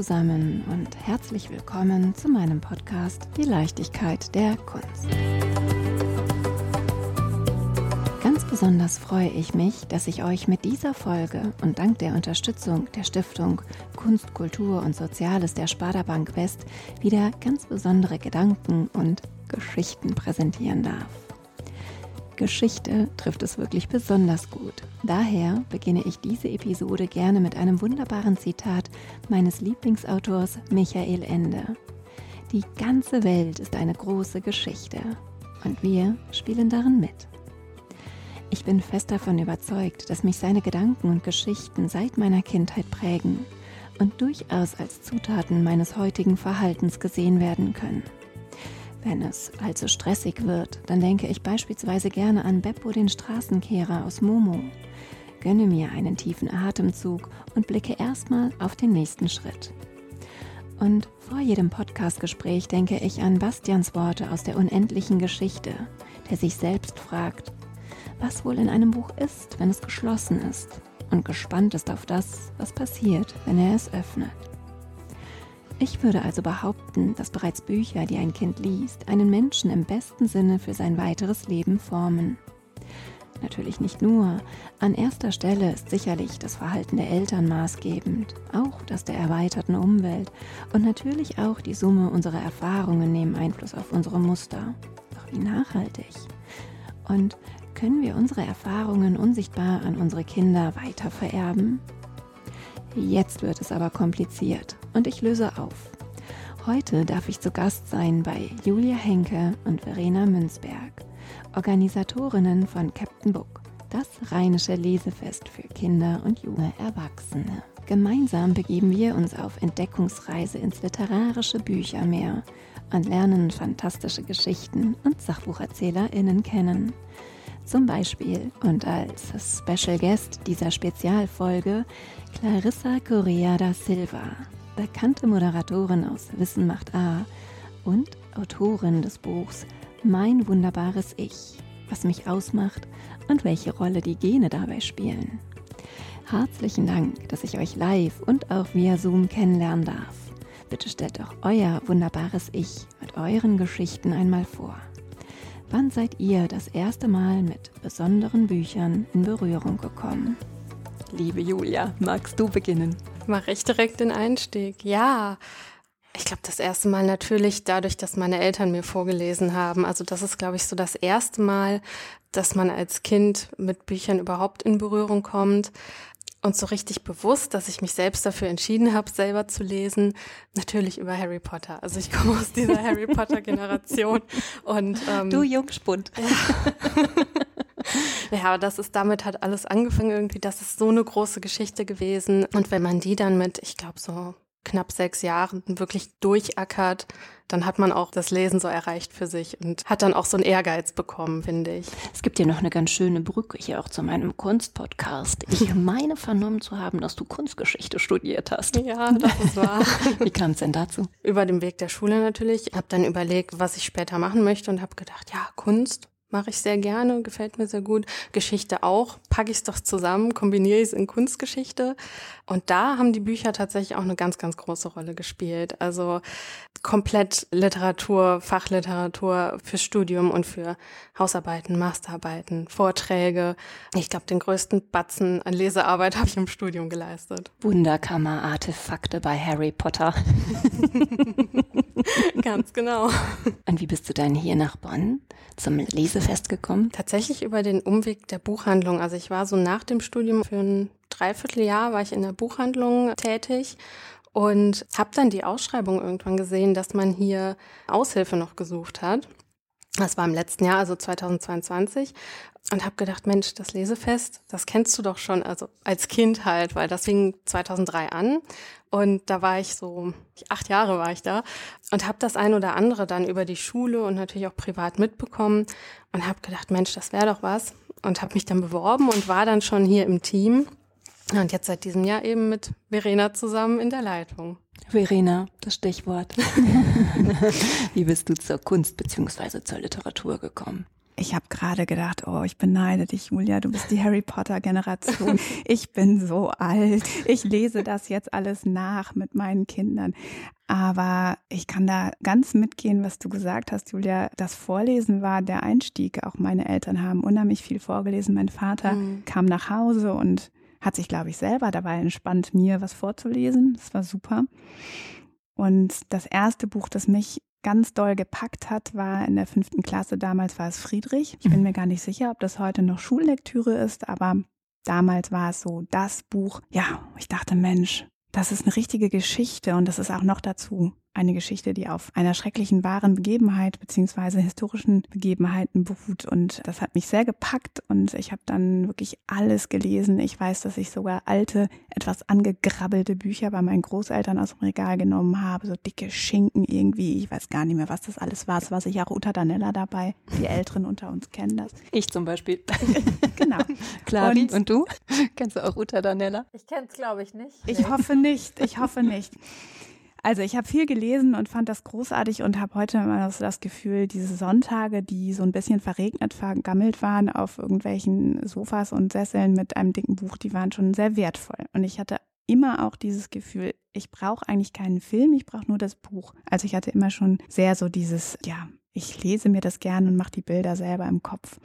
zusammen und herzlich willkommen zu meinem Podcast Die Leichtigkeit der Kunst. Ganz besonders freue ich mich, dass ich euch mit dieser Folge und dank der Unterstützung der Stiftung Kunst, Kultur und Soziales der Sparda-Bank West wieder ganz besondere Gedanken und Geschichten präsentieren darf. Geschichte trifft es wirklich besonders gut. Daher beginne ich diese Episode gerne mit einem wunderbaren Zitat meines Lieblingsautors Michael Ende. Die ganze Welt ist eine große Geschichte und wir spielen darin mit. Ich bin fest davon überzeugt, dass mich seine Gedanken und Geschichten seit meiner Kindheit prägen und durchaus als Zutaten meines heutigen Verhaltens gesehen werden können. Wenn es allzu stressig wird, dann denke ich beispielsweise gerne an Beppo den Straßenkehrer aus Momo. Gönne mir einen tiefen Atemzug und blicke erstmal auf den nächsten Schritt. Und vor jedem Podcastgespräch denke ich an Bastians Worte aus der unendlichen Geschichte, der sich selbst fragt, was wohl in einem Buch ist, wenn es geschlossen ist, und gespannt ist auf das, was passiert, wenn er es öffnet. Ich würde also behaupten, dass bereits Bücher, die ein Kind liest, einen Menschen im besten Sinne für sein weiteres Leben formen. Natürlich nicht nur. An erster Stelle ist sicherlich das Verhalten der Eltern maßgebend, auch das der erweiterten Umwelt und natürlich auch die Summe unserer Erfahrungen nehmen Einfluss auf unsere Muster. Doch wie nachhaltig? Und können wir unsere Erfahrungen unsichtbar an unsere Kinder weiter vererben? Jetzt wird es aber kompliziert und ich löse auf. Heute darf ich zu Gast sein bei Julia Henke und Verena Münzberg, Organisatorinnen von Captain Book, das rheinische Lesefest für Kinder und junge Erwachsene. Gemeinsam begeben wir uns auf Entdeckungsreise ins literarische Büchermeer und lernen fantastische Geschichten und SachbucherzählerInnen kennen. Zum Beispiel und als Special Guest dieser Spezialfolge Clarissa Correa da Silva, bekannte Moderatorin aus Wissen macht A und Autorin des Buchs Mein wunderbares Ich, was mich ausmacht und welche Rolle die Gene dabei spielen. Herzlichen Dank, dass ich euch live und auch via Zoom kennenlernen darf. Bitte stellt doch euer wunderbares Ich mit euren Geschichten einmal vor. Wann seid ihr das erste Mal mit besonderen Büchern in Berührung gekommen? Liebe Julia, magst du beginnen? Mache ich direkt den Einstieg. Ja, ich glaube, das erste Mal natürlich dadurch, dass meine Eltern mir vorgelesen haben. Also das ist, glaube ich, so das erste Mal, dass man als Kind mit Büchern überhaupt in Berührung kommt. Und so richtig bewusst, dass ich mich selbst dafür entschieden habe, selber zu lesen, natürlich über Harry Potter. Also ich komme aus dieser Harry Potter Generation und ähm, du Jungspund. Ja. ja, aber das ist damit hat alles angefangen irgendwie. Das ist so eine große Geschichte gewesen. Und wenn man die dann mit, ich glaube so knapp sechs Jahren wirklich durchackert, dann hat man auch das Lesen so erreicht für sich und hat dann auch so einen Ehrgeiz bekommen, finde ich. Es gibt hier noch eine ganz schöne Brücke hier auch zu meinem Kunstpodcast. Ich meine vernommen zu haben, dass du Kunstgeschichte studiert hast. Ja, das ist wahr. Wie kam es denn dazu? Über den Weg der Schule natürlich. Ich habe dann überlegt, was ich später machen möchte und habe gedacht, ja, Kunst Mache ich sehr gerne, gefällt mir sehr gut. Geschichte auch. Packe ich es doch zusammen, kombiniere ich es in Kunstgeschichte. Und da haben die Bücher tatsächlich auch eine ganz, ganz große Rolle gespielt. Also komplett Literatur, Fachliteratur fürs Studium und für Hausarbeiten, Masterarbeiten, Vorträge. Ich glaube, den größten Batzen an Lesearbeit habe ich im Studium geleistet. Wunderkammer-Artefakte bei Harry Potter. Ganz genau. Und wie bist du dann hier nach Bonn zum Lesefest gekommen? Tatsächlich über den Umweg der Buchhandlung. Also ich war so nach dem Studium für ein Dreivierteljahr war ich in der Buchhandlung tätig und habe dann die Ausschreibung irgendwann gesehen, dass man hier Aushilfe noch gesucht hat. Das war im letzten Jahr, also 2022 und habe gedacht, Mensch, das Lesefest, das kennst du doch schon, also als Kind halt, weil das fing 2003 an und da war ich so acht Jahre war ich da und habe das ein oder andere dann über die Schule und natürlich auch privat mitbekommen und habe gedacht, Mensch, das wäre doch was und habe mich dann beworben und war dann schon hier im Team und jetzt seit diesem Jahr eben mit Verena zusammen in der Leitung. Verena, das Stichwort. Wie bist du zur Kunst beziehungsweise zur Literatur gekommen? Ich habe gerade gedacht, oh, ich beneide dich, Julia, du bist die Harry Potter-Generation. Ich bin so alt. Ich lese das jetzt alles nach mit meinen Kindern. Aber ich kann da ganz mitgehen, was du gesagt hast, Julia. Das Vorlesen war der Einstieg. Auch meine Eltern haben unheimlich viel vorgelesen. Mein Vater mhm. kam nach Hause und hat sich, glaube ich, selber dabei entspannt, mir was vorzulesen. Das war super. Und das erste Buch, das mich ganz doll gepackt hat, war in der fünften Klasse. Damals war es Friedrich. Ich bin mhm. mir gar nicht sicher, ob das heute noch Schullektüre ist, aber damals war es so das Buch. Ja, ich dachte, Mensch, das ist eine richtige Geschichte und das ist auch noch dazu eine Geschichte, die auf einer schrecklichen wahren Begebenheit beziehungsweise historischen Begebenheiten beruht. Und das hat mich sehr gepackt und ich habe dann wirklich alles gelesen. Ich weiß, dass ich sogar alte, etwas angegrabbelte Bücher bei meinen Großeltern aus dem Regal genommen habe, so dicke Schinken irgendwie. Ich weiß gar nicht mehr, was das alles war. Es war sicher auch Uta Danella dabei. Die Älteren unter uns kennen das. Ich zum Beispiel. genau. Clari, und, und, du? Kennst du auch Uta Danella? Ich kenne es, glaube ich, nicht. Ich hoffe nicht. Ich hoffe nicht. Also ich habe viel gelesen und fand das großartig und habe heute immer so das Gefühl, diese Sonntage, die so ein bisschen verregnet, vergammelt waren auf irgendwelchen Sofas und Sesseln mit einem dicken Buch, die waren schon sehr wertvoll. Und ich hatte immer auch dieses Gefühl, ich brauche eigentlich keinen Film, ich brauche nur das Buch. Also ich hatte immer schon sehr so dieses, ja, ich lese mir das gerne und mache die Bilder selber im Kopf.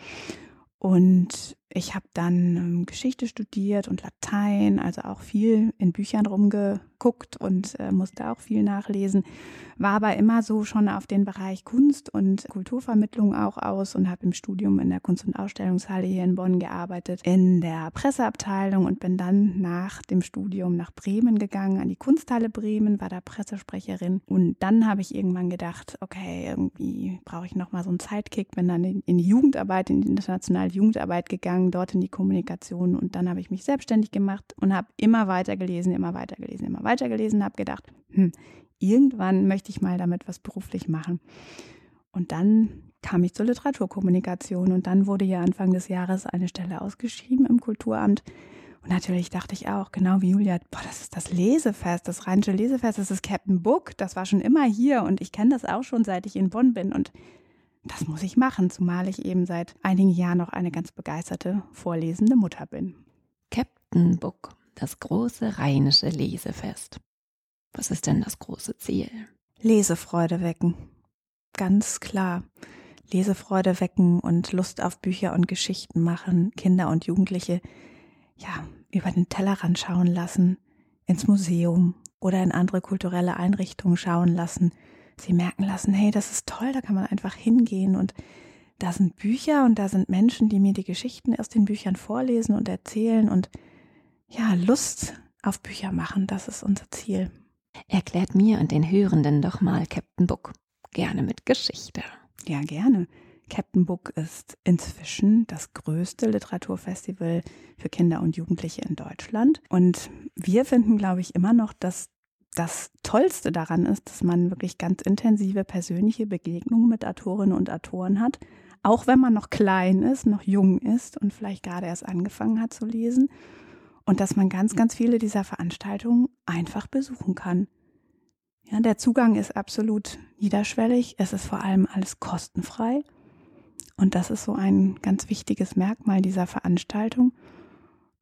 Und ich habe dann ähm, Geschichte studiert und Latein, also auch viel in Büchern rumgeguckt und äh, musste auch viel nachlesen. War aber immer so schon auf den Bereich Kunst und Kulturvermittlung auch aus und habe im Studium in der Kunst- und Ausstellungshalle hier in Bonn gearbeitet, in der Presseabteilung und bin dann nach dem Studium nach Bremen gegangen, an die Kunsthalle Bremen, war da Pressesprecherin. Und dann habe ich irgendwann gedacht, okay, irgendwie brauche ich nochmal so einen Zeitkick, bin dann in, in die Jugendarbeit, in die internationale Jugendarbeit gegangen gegangen, dort in die Kommunikation und dann habe ich mich selbstständig gemacht und habe immer weiter gelesen, immer weiter gelesen, immer weiter gelesen, habe gedacht, hm, irgendwann möchte ich mal damit was beruflich machen. Und dann kam ich zur Literaturkommunikation und dann wurde ja Anfang des Jahres eine Stelle ausgeschrieben im Kulturamt. Und natürlich dachte ich auch, genau wie Julia, boah, das ist das Lesefest, das Rheinische Lesefest, das ist Captain Book, das war schon immer hier und ich kenne das auch schon, seit ich in Bonn bin. Und das muss ich machen, zumal ich eben seit einigen Jahren noch eine ganz begeisterte vorlesende Mutter bin. Captain Book, das große rheinische Lesefest. Was ist denn das große Ziel? Lesefreude wecken. Ganz klar. Lesefreude wecken und Lust auf Bücher und Geschichten machen, Kinder und Jugendliche ja, über den Tellerrand schauen lassen, ins Museum oder in andere kulturelle Einrichtungen schauen lassen, sie merken lassen, hey, das ist toll, da kann man einfach hingehen und da sind Bücher und da sind Menschen, die mir die Geschichten aus den Büchern vorlesen und erzählen und ja, Lust auf Bücher machen, das ist unser Ziel. Erklärt mir und den Hörenden doch mal Captain Book. Gerne mit Geschichte. Ja, gerne. Captain Book ist inzwischen das größte Literaturfestival für Kinder und Jugendliche in Deutschland. Und wir finden, glaube ich, immer noch, dass das Tollste daran ist, dass man wirklich ganz intensive persönliche Begegnungen mit Autorinnen und Autoren hat, auch wenn man noch klein ist, noch jung ist und vielleicht gerade erst angefangen hat zu lesen und dass man ganz, ganz viele dieser Veranstaltungen einfach besuchen kann. Ja, der Zugang ist absolut niederschwellig, es ist vor allem alles kostenfrei und das ist so ein ganz wichtiges Merkmal dieser Veranstaltung.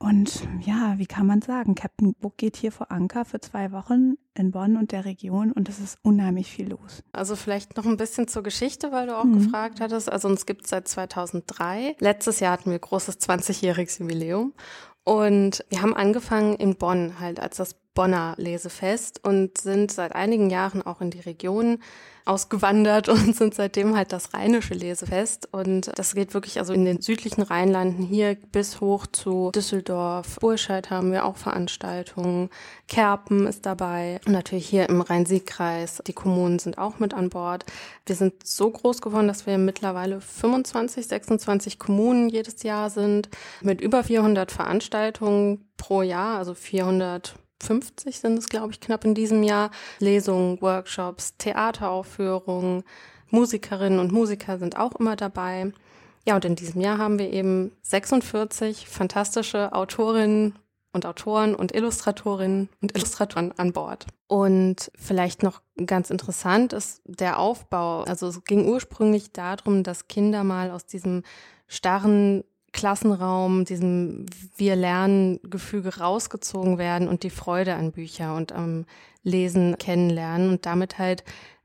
Und ja, wie kann man sagen, Captain Book geht hier vor Anker für zwei Wochen in Bonn und der Region und es ist unheimlich viel los. Also vielleicht noch ein bisschen zur Geschichte, weil du auch mhm. gefragt hattest. Also uns gibt es seit 2003. Letztes Jahr hatten wir großes 20-jähriges Jubiläum und wir haben angefangen in Bonn halt als das Bonner Lesefest und sind seit einigen Jahren auch in die Region ausgewandert und sind seitdem halt das rheinische Lesefest. Und das geht wirklich also in den südlichen Rheinlanden hier bis hoch zu Düsseldorf. Burscheid haben wir auch Veranstaltungen. Kerpen ist dabei. Und natürlich hier im Rhein-Sieg-Kreis. Die Kommunen sind auch mit an Bord. Wir sind so groß geworden, dass wir mittlerweile 25, 26 Kommunen jedes Jahr sind mit über 400 Veranstaltungen pro Jahr, also 400 50 sind es, glaube ich, knapp in diesem Jahr. Lesungen, Workshops, Theateraufführungen, Musikerinnen und Musiker sind auch immer dabei. Ja, und in diesem Jahr haben wir eben 46 fantastische Autorinnen und Autoren und Illustratorinnen und Illustratoren an Bord. Und vielleicht noch ganz interessant ist der Aufbau. Also es ging ursprünglich darum, dass Kinder mal aus diesem starren Klassenraum, diesem Wir lernen Gefüge rausgezogen werden und die Freude an Bücher und am Lesen kennenlernen und damit halt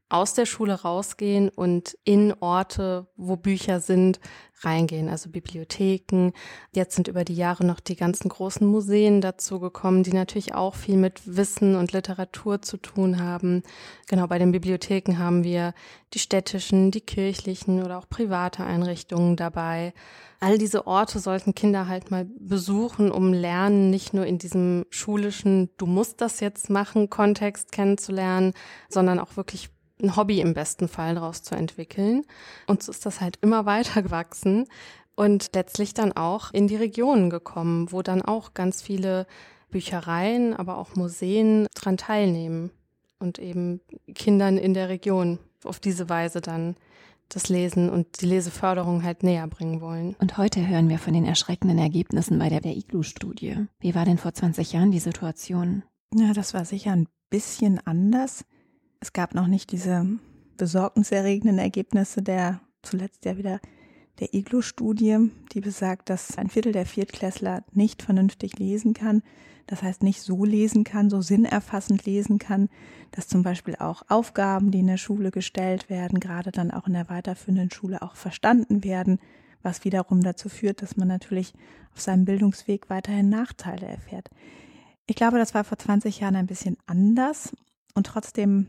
aus der Schule rausgehen und in Orte, wo Bücher sind, reingehen, also Bibliotheken. Jetzt sind über die Jahre noch die ganzen großen Museen dazu gekommen, die natürlich auch viel mit Wissen und Literatur zu tun haben. Genau, bei den Bibliotheken haben wir die städtischen, die kirchlichen oder auch private Einrichtungen dabei. All diese Orte sollten Kinder halt mal besuchen, um lernen, nicht nur in diesem schulischen, du musst das jetzt machen, Kontext kennenzulernen, sondern auch wirklich ein Hobby im besten Fall daraus zu entwickeln. Und so ist das halt immer weiter gewachsen und letztlich dann auch in die Regionen gekommen, wo dann auch ganz viele Büchereien, aber auch Museen dran teilnehmen und eben Kindern in der Region auf diese Weise dann das Lesen und die Leseförderung halt näher bringen wollen. Und heute hören wir von den erschreckenden Ergebnissen bei der, der Iglu-Studie. Wie war denn vor 20 Jahren die Situation? Ja, das war sicher ein bisschen anders. Es gab noch nicht diese besorgniserregenden Ergebnisse der zuletzt ja wieder der Iglo-Studie, die besagt, dass ein Viertel der Viertklässler nicht vernünftig lesen kann. Das heißt, nicht so lesen kann, so sinnerfassend lesen kann, dass zum Beispiel auch Aufgaben, die in der Schule gestellt werden, gerade dann auch in der weiterführenden Schule auch verstanden werden, was wiederum dazu führt, dass man natürlich auf seinem Bildungsweg weiterhin Nachteile erfährt. Ich glaube, das war vor 20 Jahren ein bisschen anders und trotzdem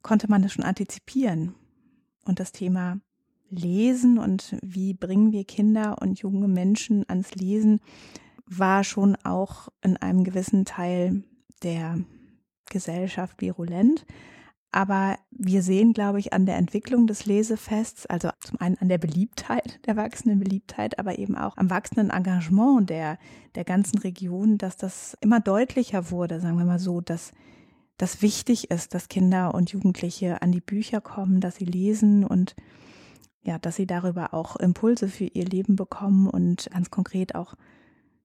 konnte man das schon antizipieren. Und das Thema Lesen und wie bringen wir Kinder und junge Menschen ans Lesen war schon auch in einem gewissen Teil der Gesellschaft virulent. Aber wir sehen, glaube ich, an der Entwicklung des Lesefests, also zum einen an der Beliebtheit, der wachsenden Beliebtheit, aber eben auch am wachsenden Engagement der, der ganzen Region, dass das immer deutlicher wurde, sagen wir mal so, dass das wichtig ist, dass Kinder und Jugendliche an die Bücher kommen, dass sie lesen und ja, dass sie darüber auch Impulse für ihr Leben bekommen und ganz konkret auch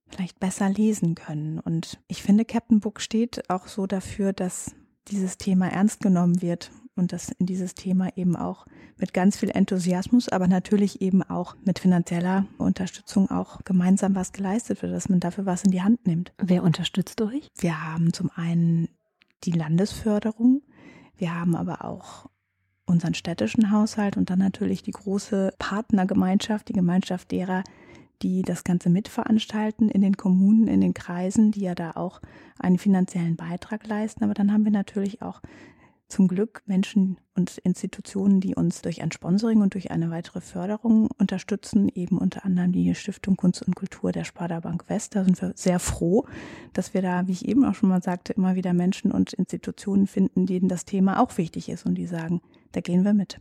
vielleicht besser lesen können. Und ich finde, Captain Book steht auch so dafür, dass dieses Thema ernst genommen wird und dass in dieses Thema eben auch mit ganz viel Enthusiasmus, aber natürlich eben auch mit finanzieller Unterstützung auch gemeinsam was geleistet wird, dass man dafür was in die Hand nimmt. Wer unterstützt euch? Wir haben zum einen die Landesförderung. Wir haben aber auch unseren städtischen Haushalt und dann natürlich die große Partnergemeinschaft, die Gemeinschaft derer, die das Ganze mitveranstalten in den Kommunen, in den Kreisen, die ja da auch einen finanziellen Beitrag leisten. Aber dann haben wir natürlich auch zum Glück Menschen und Institutionen, die uns durch ein Sponsoring und durch eine weitere Förderung unterstützen, eben unter anderem die Stiftung Kunst und Kultur der Sparda Bank West. Da sind wir sehr froh, dass wir da, wie ich eben auch schon mal sagte, immer wieder Menschen und Institutionen finden, denen das Thema auch wichtig ist und die sagen, da gehen wir mit.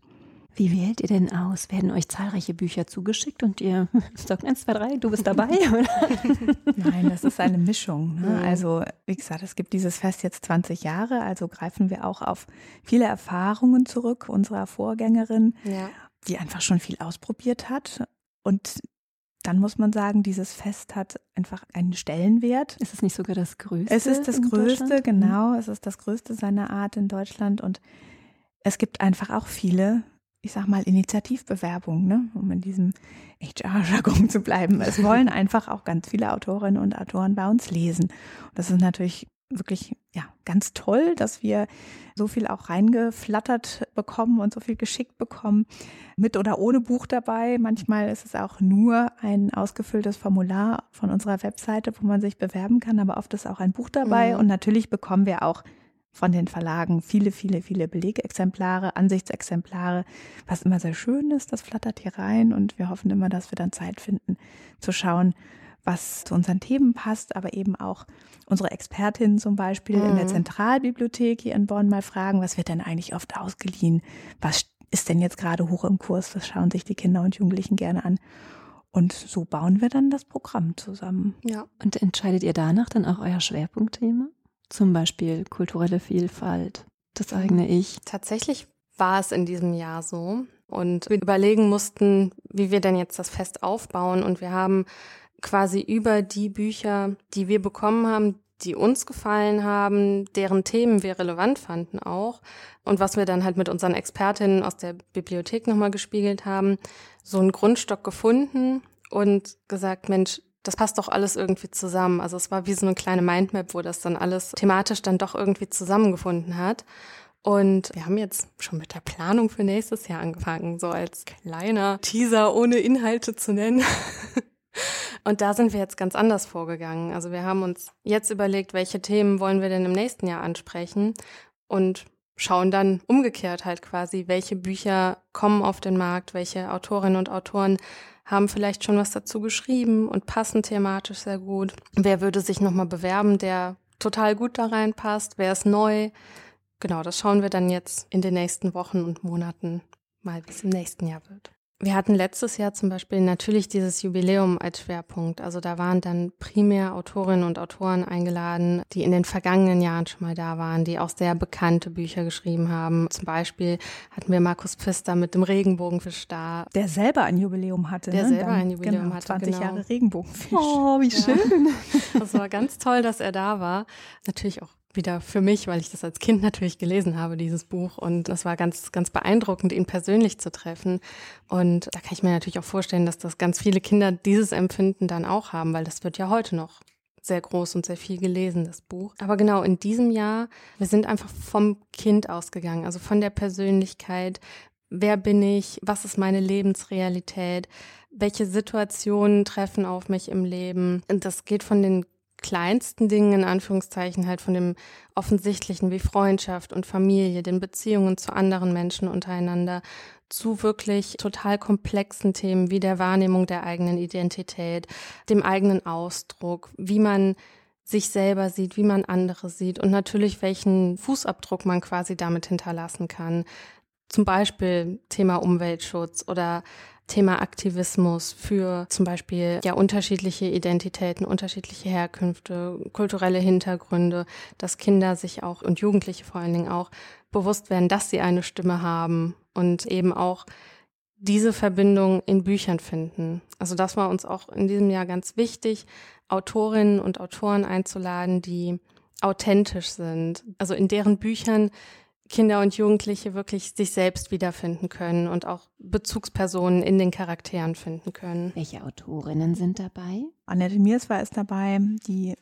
Wie wählt ihr denn aus? Werden euch zahlreiche Bücher zugeschickt und ihr sagt eins, zwei, drei, du bist dabei? Nein, das ist eine Mischung. Ne? Also, wie gesagt, es gibt dieses Fest jetzt 20 Jahre, also greifen wir auch auf viele Erfahrungen zurück unserer Vorgängerin, ja. die einfach schon viel ausprobiert hat. Und dann muss man sagen, dieses Fest hat einfach einen Stellenwert. Ist es nicht sogar das größte? Es ist das größte, genau. Es ist das größte seiner Art in Deutschland und es gibt einfach auch viele ich sag mal, Initiativbewerbung, ne? um in diesem HR-Jargon zu bleiben. Es wollen einfach auch ganz viele Autorinnen und Autoren bei uns lesen. Und das ist natürlich wirklich ja ganz toll, dass wir so viel auch reingeflattert bekommen und so viel geschickt bekommen, mit oder ohne Buch dabei. Manchmal ist es auch nur ein ausgefülltes Formular von unserer Webseite, wo man sich bewerben kann, aber oft ist auch ein Buch dabei. Mhm. Und natürlich bekommen wir auch von den Verlagen viele, viele, viele Belegexemplare, Ansichtsexemplare, was immer sehr schön ist. Das flattert hier rein und wir hoffen immer, dass wir dann Zeit finden zu schauen, was zu unseren Themen passt, aber eben auch unsere Expertinnen zum Beispiel mhm. in der mhm. Zentralbibliothek hier in Bonn mal fragen, was wird denn eigentlich oft ausgeliehen? Was ist denn jetzt gerade hoch im Kurs? Das schauen sich die Kinder und Jugendlichen gerne an. Und so bauen wir dann das Programm zusammen. Ja. Und entscheidet ihr danach dann auch euer Schwerpunktthema? Zum Beispiel kulturelle Vielfalt, das eigene Ich. Tatsächlich war es in diesem Jahr so. Und wir überlegen mussten, wie wir denn jetzt das Fest aufbauen. Und wir haben quasi über die Bücher, die wir bekommen haben, die uns gefallen haben, deren Themen wir relevant fanden auch und was wir dann halt mit unseren Expertinnen aus der Bibliothek nochmal gespiegelt haben, so einen Grundstock gefunden und gesagt, Mensch, das passt doch alles irgendwie zusammen. Also es war wie so eine kleine Mindmap, wo das dann alles thematisch dann doch irgendwie zusammengefunden hat. Und wir haben jetzt schon mit der Planung für nächstes Jahr angefangen, so als kleiner Teaser ohne Inhalte zu nennen. Und da sind wir jetzt ganz anders vorgegangen. Also wir haben uns jetzt überlegt, welche Themen wollen wir denn im nächsten Jahr ansprechen und schauen dann umgekehrt halt quasi, welche Bücher kommen auf den Markt, welche Autorinnen und Autoren haben vielleicht schon was dazu geschrieben und passen thematisch sehr gut. Wer würde sich nochmal bewerben, der total gut da reinpasst? Wer ist neu? Genau, das schauen wir dann jetzt in den nächsten Wochen und Monaten mal, wie es im nächsten Jahr wird. Wir hatten letztes Jahr zum Beispiel natürlich dieses Jubiläum als Schwerpunkt. Also da waren dann primär Autorinnen und Autoren eingeladen, die in den vergangenen Jahren schon mal da waren, die auch sehr bekannte Bücher geschrieben haben. Zum Beispiel hatten wir Markus Pfister mit dem Regenbogenfisch da. Der selber ein Jubiläum hatte. Der ne? selber Dann, ein Jubiläum genau, hatte. 20 genau. Jahre Regenbogenfisch. Oh, wie schön. Ja. Das war ganz toll, dass er da war. Natürlich auch wieder für mich, weil ich das als Kind natürlich gelesen habe, dieses Buch. Und das war ganz, ganz beeindruckend, ihn persönlich zu treffen. Und da kann ich mir natürlich auch vorstellen, dass das ganz viele Kinder dieses Empfinden dann auch haben, weil das wird ja heute noch sehr groß und sehr viel gelesen, das Buch. Aber genau in diesem Jahr, wir sind einfach vom Kind ausgegangen, also von der Persönlichkeit. Wer bin ich? Was ist meine Lebensrealität? Welche Situationen treffen auf mich im Leben? Und das geht von den kleinsten Dingen, in Anführungszeichen, halt von dem Offensichtlichen wie Freundschaft und Familie, den Beziehungen zu anderen Menschen untereinander, zu wirklich total komplexen Themen wie der Wahrnehmung der eigenen Identität, dem eigenen Ausdruck, wie man sich selber sieht, wie man andere sieht und natürlich welchen Fußabdruck man quasi damit hinterlassen kann. Zum Beispiel Thema Umweltschutz oder Thema Aktivismus für zum Beispiel ja unterschiedliche Identitäten, unterschiedliche Herkünfte, kulturelle Hintergründe, dass Kinder sich auch und Jugendliche vor allen Dingen auch bewusst werden, dass sie eine Stimme haben und eben auch diese Verbindung in Büchern finden. Also das war uns auch in diesem Jahr ganz wichtig, Autorinnen und Autoren einzuladen, die authentisch sind. Also in deren Büchern Kinder und Jugendliche wirklich sich selbst wiederfinden können und auch Bezugspersonen in den Charakteren finden können. Welche Autorinnen sind dabei? Annette Miers war es dabei, die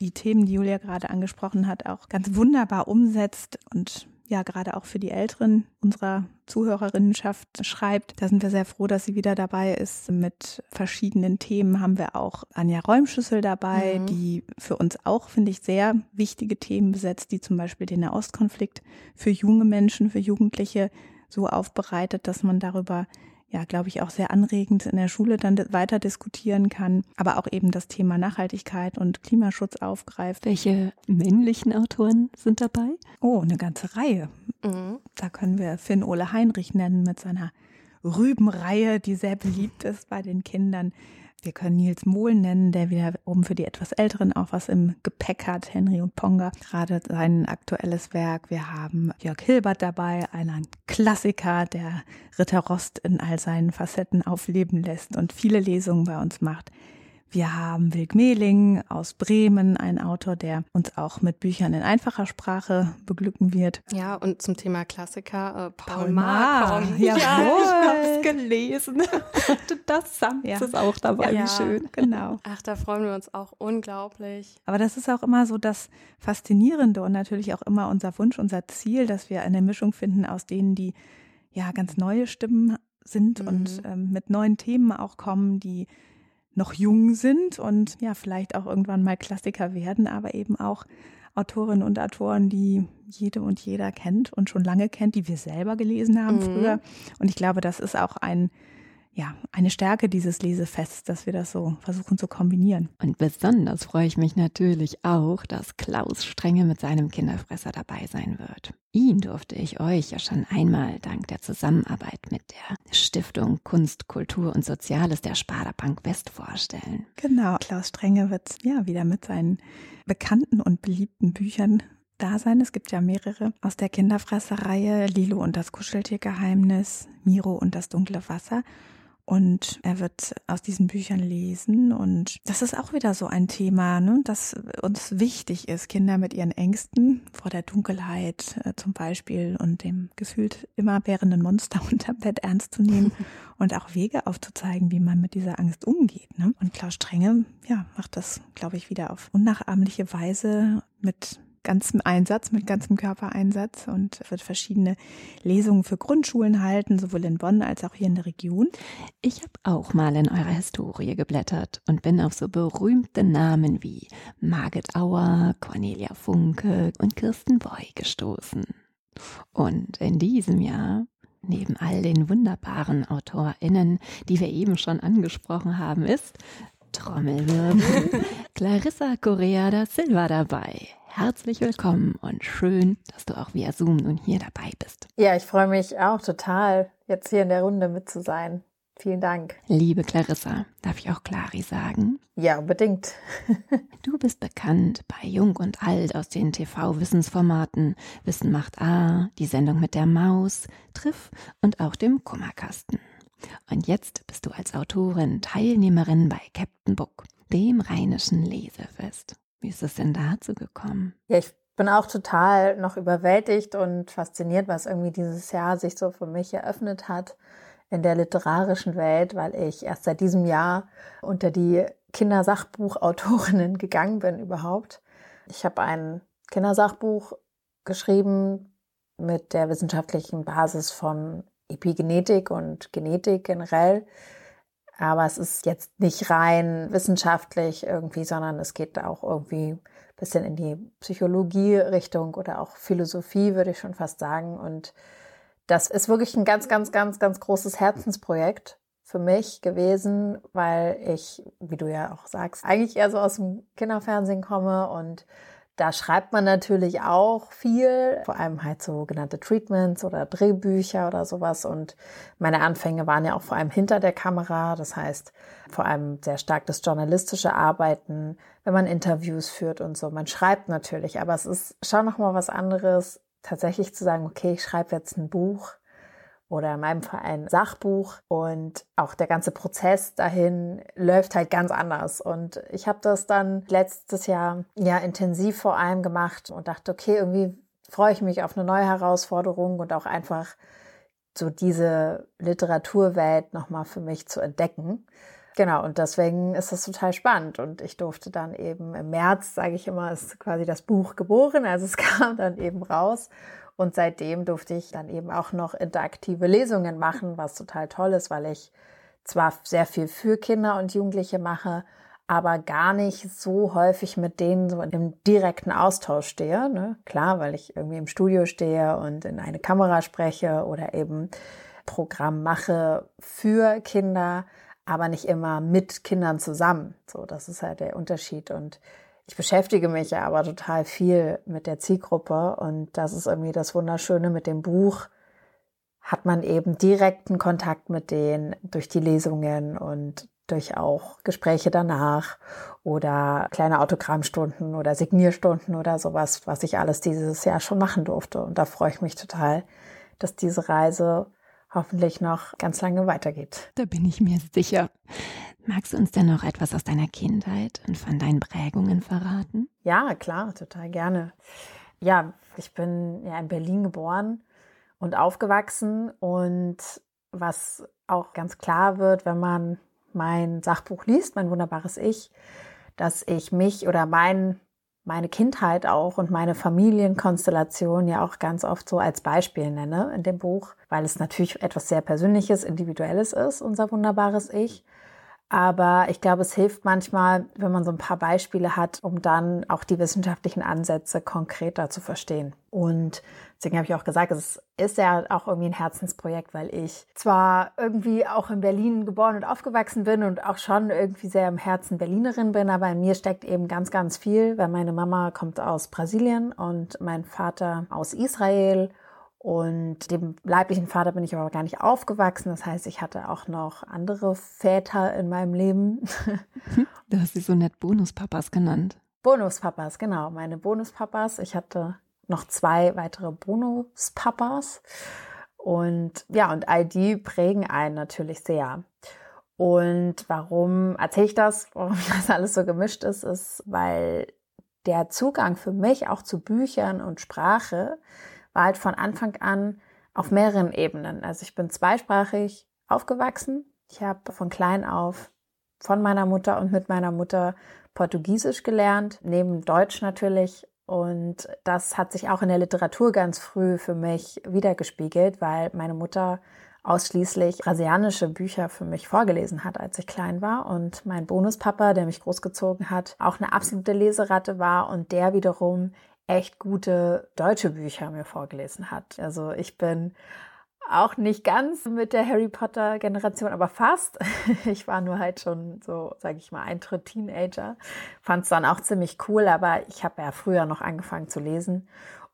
die Themen, die Julia gerade angesprochen hat, auch ganz wunderbar umsetzt und ja gerade auch für die Älteren unserer Zuhörerinnenschaft schreibt. Da sind wir sehr froh, dass sie wieder dabei ist. Mit verschiedenen Themen haben wir auch Anja Räumschüssel dabei, Mhm. die für uns auch, finde ich, sehr wichtige Themen besetzt, die zum Beispiel den Nahostkonflikt für junge Menschen, für Jugendliche so aufbereitet, dass man darüber ja, glaube ich, auch sehr anregend in der Schule dann weiter diskutieren kann, aber auch eben das Thema Nachhaltigkeit und Klimaschutz aufgreift. Welche männlichen Autoren sind dabei? Oh, eine ganze Reihe. Mhm. Da können wir Finn Ole Heinrich nennen mit seiner Rübenreihe, die sehr beliebt ist bei den Kindern. Wir können Nils Mohl nennen, der wiederum für die etwas Älteren auch was im Gepäck hat. Henry und Ponga, gerade sein aktuelles Werk. Wir haben Jörg Hilbert dabei, einen Klassiker, der Ritter Rost in all seinen Facetten aufleben lässt und viele Lesungen bei uns macht. Wir haben Wilk Mehling aus Bremen, ein Autor, der uns auch mit Büchern in einfacher Sprache beglücken wird. Ja, und zum Thema Klassiker, äh, Paul, Paul. Marr. kommt. Jawohl. ich hab's gelesen. das Sams Ja. ist auch dabei, Ja. wie schön. Genau. Ach, da freuen wir uns auch unglaublich. Aber das ist auch immer so das Faszinierende und natürlich auch immer unser Wunsch, unser Ziel, dass wir eine Mischung finden aus denen, die ja ganz neue Stimmen sind Mhm. und ähm, mit neuen Themen auch kommen, die noch jung sind und ja, vielleicht auch irgendwann mal Klassiker werden, aber eben auch Autorinnen und Autoren, die jede und jeder kennt und schon lange kennt, die wir selber gelesen haben Mhm. früher. Und ich glaube, das ist auch ein, ja, eine Stärke dieses Lesefests, dass wir das so versuchen zu kombinieren. Und besonders freue ich mich natürlich auch, dass Klaus Strenge mit seinem Kinderfresser dabei sein wird. Ihn durfte ich euch ja schon einmal dank der Zusammenarbeit mit der Stiftung Kunst, Kultur und Soziales der Sparda-Bank West vorstellen. Genau, Klaus Strenge wird ja wieder mit seinen bekannten und beliebten Büchern da sein. Es gibt ja mehrere aus der Kinderfresserreihe, Lilo und das Kuscheltiergeheimnis, Miro und das dunkle Wasser. Und er wird aus diesen Büchern lesen. Und das ist auch wieder so ein Thema, ne, das uns wichtig ist, Kinder mit ihren Ängsten vor der Dunkelheit äh, zum Beispiel und dem gefühlt immerwährenden Monster unterm Bett ernst zu nehmen und auch Wege aufzuzeigen, wie man mit dieser Angst umgeht. Ne? Und Klaus Strenge, ja, macht das, glaube ich, wieder auf unnachahmliche Weise mit ganzem Einsatz, mit ganzem Körpereinsatz und wird verschiedene Lesungen für Grundschulen halten, sowohl in Bonn als auch hier in der Region. Ich habe auch mal in eurer Historie geblättert und bin auf so berühmte Namen wie Margit Auer, Cornelia Funke und Kirsten Boy gestoßen. Und in diesem Jahr neben all den wunderbaren AutorInnen, die wir eben schon angesprochen haben, ist Trommelwirbel Clarissa Correa da Silva dabei herzlich willkommen und schön, dass du auch via Zoom nun hier dabei bist. Ja, ich freue mich auch total, jetzt hier in der Runde mit zu sein. Vielen Dank. Liebe Clarissa, darf ich auch Clari sagen? Ja, unbedingt. du bist bekannt bei Jung und Alt aus den TV-Wissensformaten Wissen macht A, die Sendung mit der Maus, Triff und auch dem Kummerkasten. Und jetzt bist du als Autorin Teilnehmerin bei Captain Book, dem rheinischen Lesefest. Wie ist es denn dazu gekommen? Ja, ich bin auch total noch überwältigt und fasziniert, was irgendwie dieses Jahr sich so für mich eröffnet hat in der literarischen Welt, weil ich erst seit diesem Jahr unter die Kindersachbuchautorinnen gegangen bin überhaupt. Ich habe ein Kindersachbuch geschrieben mit der wissenschaftlichen Basis von Epigenetik und Genetik generell aber es ist jetzt nicht rein wissenschaftlich irgendwie, sondern es geht auch irgendwie ein bisschen in die Psychologie-Richtung oder auch Philosophie, würde ich schon fast sagen. Und das ist wirklich ein ganz, ganz, ganz, ganz großes Herzensprojekt für mich gewesen, weil ich, wie du ja auch sagst, eigentlich eher so aus dem Kinderfernsehen komme und da schreibt man natürlich auch viel, vor allem halt sogenannte Treatments oder Drehbücher oder sowas. Und meine Anfänge waren ja auch vor allem hinter der Kamera. Das heißt, vor allem sehr stark das journalistische Arbeiten, wenn man Interviews führt und so. Man schreibt natürlich, aber es ist schon nochmal was anderes, tatsächlich zu sagen, okay, ich schreibe jetzt ein Buch oder in meinem Fall ein Sachbuch und auch der ganze Prozess dahin läuft halt ganz anders. Und ich habe das dann letztes Jahr ja intensiv vor allem gemacht und dachte, okay, irgendwie freue ich mich auf eine neue Herausforderung und auch einfach so diese Literaturwelt nochmal für mich zu entdecken. Genau, und deswegen ist das total spannend. Und ich durfte dann eben im März, sage ich immer, ist quasi das Buch geboren. Also es kam dann eben raus. Und seitdem durfte ich dann eben auch noch interaktive Lesungen machen, was total toll ist, weil ich zwar sehr viel für Kinder und Jugendliche mache, aber gar nicht so häufig mit denen so im direkten Austausch stehe. Ne? Klar, weil ich irgendwie im Studio stehe und in eine Kamera spreche oder eben Programm mache für Kinder, aber nicht immer mit Kindern zusammen. So, das ist halt der Unterschied. Und ich beschäftige mich ja aber total viel mit der Zielgruppe und das ist irgendwie das Wunderschöne mit dem Buch. Hat man eben direkten Kontakt mit denen durch die Lesungen und durch auch Gespräche danach oder kleine Autogrammstunden oder Signierstunden oder sowas, was ich alles dieses Jahr schon machen durfte. Und da freue ich mich total, dass diese Reise hoffentlich noch ganz lange weitergeht. Da bin ich mir sicher. Magst du uns denn noch etwas aus deiner Kindheit und von deinen Prägungen verraten? Ja, klar, total gerne. Ja, ich bin ja in Berlin geboren und aufgewachsen und was auch ganz klar wird, wenn man mein Sachbuch liest, mein wunderbares Ich, dass ich mich oder mein, meine Kindheit auch und meine Familienkonstellation ja auch ganz oft so als Beispiel nenne in dem Buch, weil es natürlich etwas sehr Persönliches, Individuelles ist, unser wunderbares Ich. Aber ich glaube, es hilft manchmal, wenn man so ein paar Beispiele hat, um dann auch die wissenschaftlichen Ansätze konkreter zu verstehen. Und deswegen habe ich auch gesagt, es ist ja auch irgendwie ein Herzensprojekt, weil ich zwar irgendwie auch in Berlin geboren und aufgewachsen bin und auch schon irgendwie sehr im Herzen Berlinerin bin, aber in mir steckt eben ganz, ganz viel, weil meine Mama kommt aus Brasilien und mein Vater aus Israel und dem leiblichen Vater bin ich aber gar nicht aufgewachsen. Das heißt, ich hatte auch noch andere Väter in meinem Leben. Du hast sie so nett Bonuspapas genannt. Bonuspapas, genau. Meine Bonuspapas. Ich hatte noch zwei weitere Bonuspapas. Und ja, und all die prägen einen natürlich sehr. Und warum erzähle ich das, warum das alles so gemischt ist, ist, weil der Zugang für mich auch zu Büchern und Sprache war halt von Anfang an auf mehreren Ebenen. Also ich bin zweisprachig aufgewachsen. Ich habe von klein auf von meiner Mutter und mit meiner Mutter Portugiesisch gelernt, neben Deutsch natürlich. Und das hat sich auch in der Literatur ganz früh für mich wiedergespiegelt, weil meine Mutter ausschließlich brasilianische Bücher für mich vorgelesen hat, als ich klein war. Und mein Bonuspapa, der mich großgezogen hat, auch eine absolute Leseratte war und der wiederum echt gute deutsche Bücher mir vorgelesen hat. Also ich bin auch nicht ganz mit der Harry Potter Generation, aber fast. Ich war nur halt schon so, sage ich mal, Eintritt Teenager. Fand es dann auch ziemlich cool, aber ich habe ja früher noch angefangen zu lesen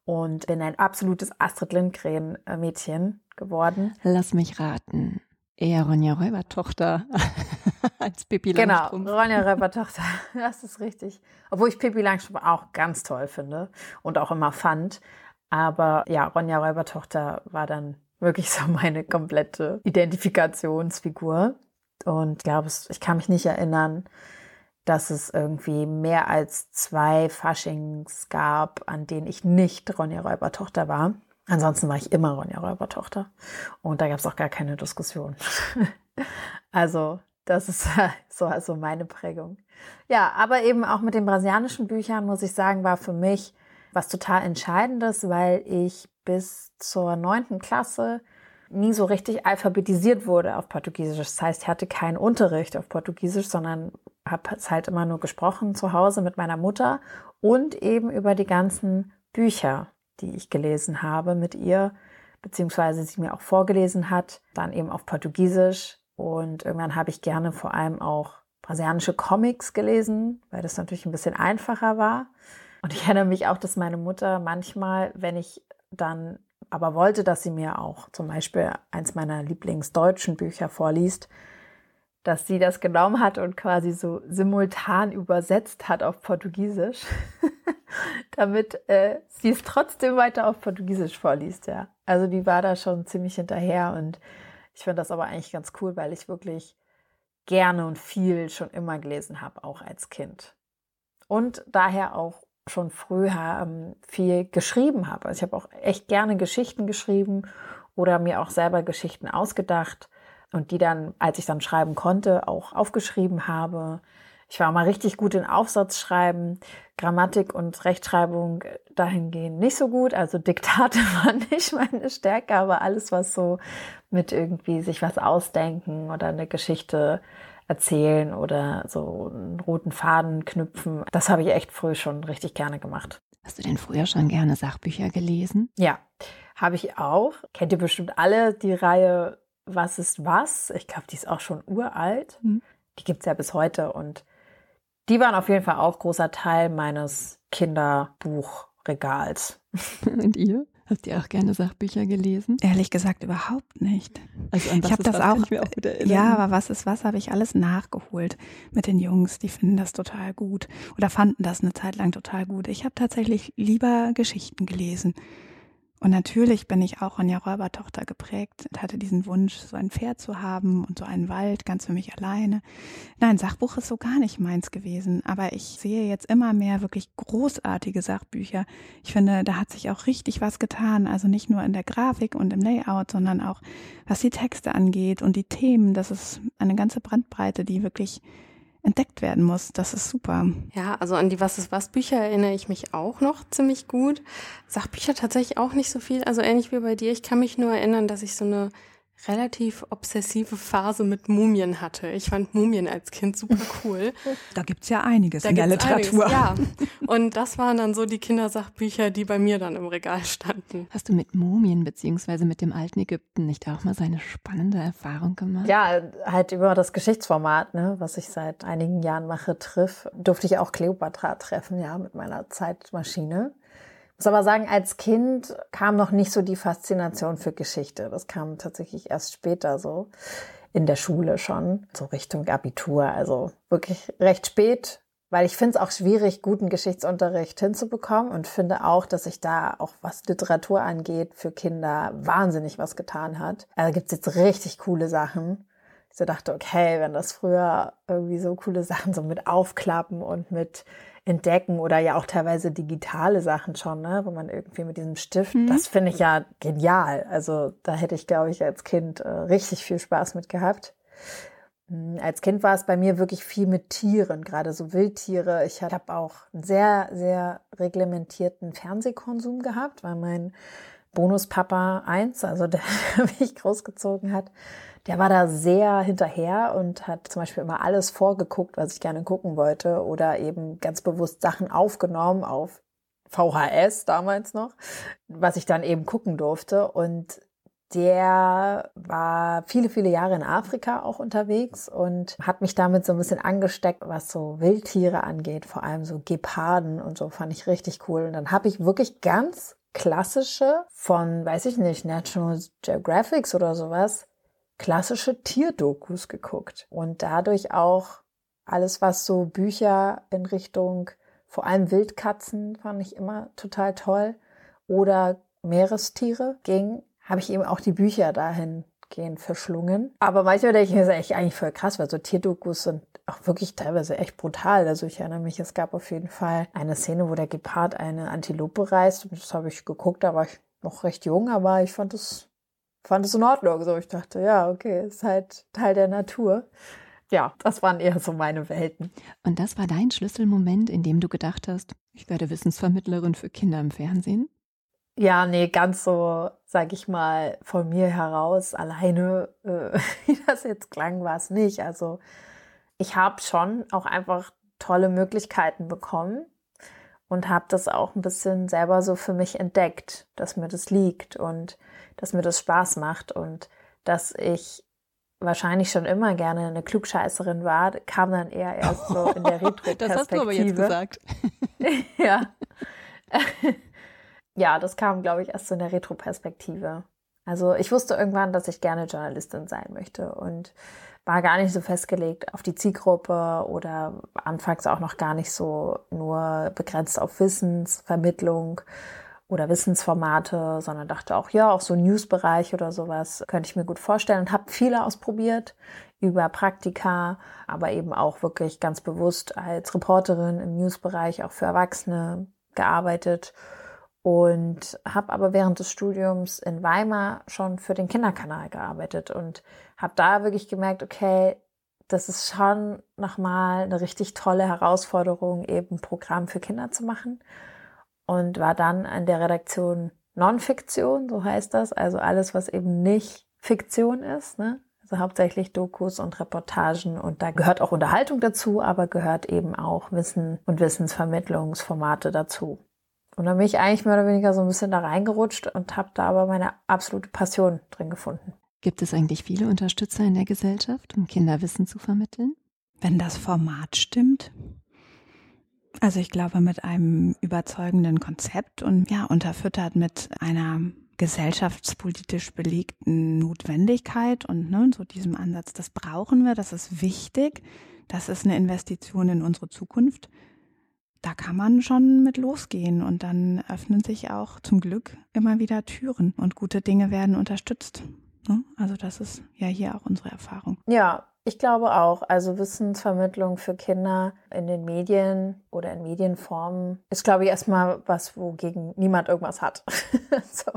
und bin ein absolutes Astrid Lindgren Mädchen geworden. Lass mich raten. Eher Ronja Räubertochter als Pippi genau, Langstrumpf. Genau, Ronja Räubertochter, das ist richtig. Obwohl ich Pippi Langstrumpf auch ganz toll finde und auch immer fand. Aber ja, Ronja Räubertochter war dann wirklich so meine komplette Identifikationsfigur. Und ich glaube, ich kann mich nicht erinnern, dass es irgendwie mehr als zwei Faschings gab, an denen ich nicht Ronja Räubertochter war. Ansonsten war ich immer Ronja Räubertochter. Und da gab es auch gar keine Diskussion. also, das ist so also meine Prägung. Ja, aber eben auch mit den brasilianischen Büchern, muss ich sagen, war für mich was total Entscheidendes, weil ich bis zur neunten Klasse nie so richtig alphabetisiert wurde auf Portugiesisch. Das heißt, ich hatte keinen Unterricht auf Portugiesisch, sondern habe es halt immer nur gesprochen zu Hause mit meiner Mutter und eben über die ganzen Bücher, die ich gelesen habe mit ihr, beziehungsweise sie mir auch vorgelesen hat, dann eben auf Portugiesisch. Und irgendwann habe ich gerne vor allem auch brasilianische Comics gelesen, weil das natürlich ein bisschen einfacher war. Und ich erinnere mich auch, dass meine Mutter manchmal, wenn ich dann aber wollte, dass sie mir auch zum Beispiel eins meiner Lieblingsdeutschen Bücher vorliest, dass sie das genommen hat und quasi so simultan übersetzt hat auf Portugiesisch, damit äh, sie es trotzdem weiter auf Portugiesisch vorliest, ja. Also die war da schon ziemlich hinterher und ich finde das aber eigentlich ganz cool, weil ich wirklich gerne und viel schon immer gelesen habe, auch als Kind. Und daher auch schon früh ähm, viel geschrieben habe. Also ich habe auch echt gerne Geschichten geschrieben oder mir auch selber Geschichten ausgedacht und die dann, als ich dann schreiben konnte, auch aufgeschrieben habe. Ich war mal richtig gut in Aufsatzschreiben, Grammatik und Rechtschreibung dahingehend nicht so gut. Also Diktate waren nicht meine Stärke, aber alles, was so mit irgendwie sich was ausdenken oder eine Geschichte erzählen oder so einen roten Faden knüpfen. Das habe ich echt früh schon richtig gerne gemacht. Hast du denn früher schon gerne Sachbücher gelesen? Ja, habe ich auch. Kennt ihr bestimmt alle die Reihe Was ist was? Ich glaube, die ist auch schon uralt. Mhm. Die gibt es ja bis heute und die waren auf jeden Fall auch großer Teil meines Kinderbuchregals. Und ihr? Habt ihr auch gerne Sachbücher gelesen? Ehrlich gesagt überhaupt nicht. Also an was ich habe das auch, auch ja, aber was ist was, habe ich alles nachgeholt mit den Jungs, die finden das total gut oder fanden das eine Zeit lang total gut. Ich habe tatsächlich lieber Geschichten gelesen. Und natürlich bin ich auch an der Räubertochter geprägt und hatte diesen Wunsch, so ein Pferd zu haben und so einen Wald ganz für mich alleine. Nein, Sachbuch ist so gar nicht meins gewesen, aber ich sehe jetzt immer mehr wirklich großartige Sachbücher. Ich finde, da hat sich auch richtig was getan. Also nicht nur in der Grafik und im Layout, sondern auch was die Texte angeht und die Themen. Das ist eine ganze Brandbreite, die wirklich entdeckt werden muss. Das ist super. Ja, also an die Was ist was Bücher erinnere ich mich auch noch ziemlich gut. Sachbücher tatsächlich auch nicht so viel. Also ähnlich wie bei dir. Ich kann mich nur erinnern, dass ich so eine relativ obsessive Phase mit Mumien hatte. Ich fand Mumien als Kind super cool. Da gibt's ja einiges da in der Literatur. Einiges, ja, und das waren dann so die Kindersachbücher, die bei mir dann im Regal standen. Hast du mit Mumien beziehungsweise mit dem alten Ägypten nicht auch mal so eine spannende Erfahrung gemacht? Ja, halt über das Geschichtsformat, ne, was ich seit einigen Jahren mache, triff, durfte ich auch Cleopatra treffen, ja, mit meiner Zeitmaschine muss aber sagen, als Kind kam noch nicht so die Faszination für Geschichte. Das kam tatsächlich erst später so in der Schule schon, so Richtung Abitur. Also wirklich recht spät weil ich finde es auch schwierig, guten Geschichtsunterricht hinzubekommen und finde auch, dass sich da auch was Literatur angeht für Kinder wahnsinnig was getan hat. Also gibt es jetzt richtig coole Sachen. Ich so dachte, okay, wenn das früher irgendwie so coole Sachen so mit Aufklappen und mit Entdecken oder ja auch teilweise digitale Sachen schon, ne, wo man irgendwie mit diesem Stift, mhm. das finde ich ja genial. Also da hätte ich, glaube ich, als Kind äh, richtig viel Spaß mit gehabt. Hm, als Kind war es bei mir wirklich viel mit Tieren, gerade so Wildtiere. Ich habe auch einen sehr, sehr reglementierten Fernsehkonsum gehabt, weil mein Bonuspapa 1, also der mich großgezogen hat, der war da sehr hinterher und hat zum Beispiel immer alles vorgeguckt, was ich gerne gucken wollte oder eben ganz bewusst Sachen aufgenommen auf VHS damals noch, was ich dann eben gucken durfte. Und der war viele, viele Jahre in Afrika auch unterwegs und hat mich damit so ein bisschen angesteckt, was so Wildtiere angeht, vor allem so Geparden und so fand ich richtig cool. Und dann habe ich wirklich ganz klassische von, weiß ich nicht, National Geographics oder sowas, klassische Tierdokus geguckt und dadurch auch alles, was so Bücher in Richtung vor allem Wildkatzen fand ich immer total toll oder Meerestiere ging, habe ich eben auch die Bücher dahingehend verschlungen. Aber manchmal denke ich mir, das ist echt eigentlich voll krass, weil so Tierdokus sind auch wirklich teilweise echt brutal. Also ich erinnere mich, es gab auf jeden Fall eine Szene, wo der Gepard eine Antilope reißt. Und das habe ich geguckt, da war ich noch recht jung, aber ich fand es fand es in Ordnung. So, ich dachte, ja, okay, ist halt Teil der Natur. Ja, das waren eher so meine Welten. Und das war dein Schlüsselmoment, in dem du gedacht hast, ich werde Wissensvermittlerin für Kinder im Fernsehen? Ja, nee, ganz so, sag ich mal, von mir heraus alleine, äh, wie das jetzt klang, war es nicht. Also ich habe schon auch einfach tolle Möglichkeiten bekommen und habe das auch ein bisschen selber so für mich entdeckt, dass mir das liegt und dass mir das Spaß macht und dass ich wahrscheinlich schon immer gerne eine Klugscheißerin war, kam dann eher erst so in der Retro-Perspektive. das hast du aber jetzt gesagt. ja. ja, das kam, glaube ich, erst so in der Retro-Perspektive. Also ich wusste irgendwann, dass ich gerne Journalistin sein möchte und war gar nicht so festgelegt auf die Zielgruppe oder anfangs auch noch gar nicht so nur begrenzt auf Wissensvermittlung oder Wissensformate, sondern dachte auch, ja, auch so Newsbereich oder sowas könnte ich mir gut vorstellen und habe viele ausprobiert über Praktika, aber eben auch wirklich ganz bewusst als Reporterin im Newsbereich auch für Erwachsene gearbeitet und habe aber während des Studiums in Weimar schon für den Kinderkanal gearbeitet und habe da wirklich gemerkt, okay, das ist schon nochmal eine richtig tolle Herausforderung, eben ein Programm für Kinder zu machen und war dann an der Redaktion Non-Fiktion, so heißt das, also alles, was eben nicht Fiktion ist, ne? also hauptsächlich Dokus und Reportagen und da gehört auch Unterhaltung dazu, aber gehört eben auch Wissen und Wissensvermittlungsformate dazu. Und dann bin ich eigentlich mehr oder weniger so ein bisschen da reingerutscht und habe da aber meine absolute Passion drin gefunden. Gibt es eigentlich viele Unterstützer in der Gesellschaft, um Kinderwissen zu vermitteln? Wenn das Format stimmt. Also ich glaube mit einem überzeugenden Konzept und ja, unterfüttert mit einer gesellschaftspolitisch belegten Notwendigkeit und ne, so diesem Ansatz, das brauchen wir, das ist wichtig, das ist eine Investition in unsere Zukunft da kann man schon mit losgehen und dann öffnen sich auch zum Glück immer wieder Türen und gute Dinge werden unterstützt. Ne? Also das ist ja hier auch unsere Erfahrung. Ja, ich glaube auch. Also Wissensvermittlung für Kinder in den Medien oder in Medienformen ist, glaube ich, erstmal was, wogegen niemand irgendwas hat. so.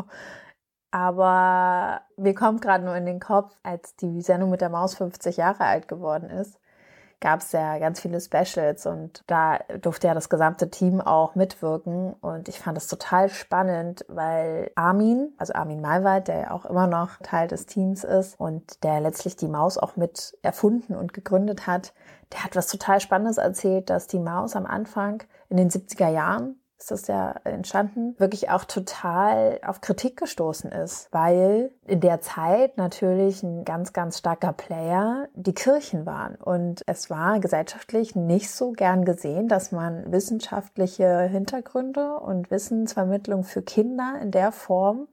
Aber mir kommt gerade nur in den Kopf, als die Sendung mit der Maus 50 Jahre alt geworden ist, gab es ja ganz viele Specials und da durfte ja das gesamte Team auch mitwirken und ich fand es total spannend, weil Armin, also Armin Malwald, der ja auch immer noch Teil des Teams ist und der letztlich die Maus auch mit erfunden und gegründet hat, der hat was total Spannendes erzählt, dass die Maus am Anfang in den 70er Jahren ist das ja entstanden, wirklich auch total auf Kritik gestoßen ist, weil in der Zeit natürlich ein ganz, ganz starker Player die Kirchen waren. Und es war gesellschaftlich nicht so gern gesehen, dass man wissenschaftliche Hintergründe und Wissensvermittlung für Kinder in der Form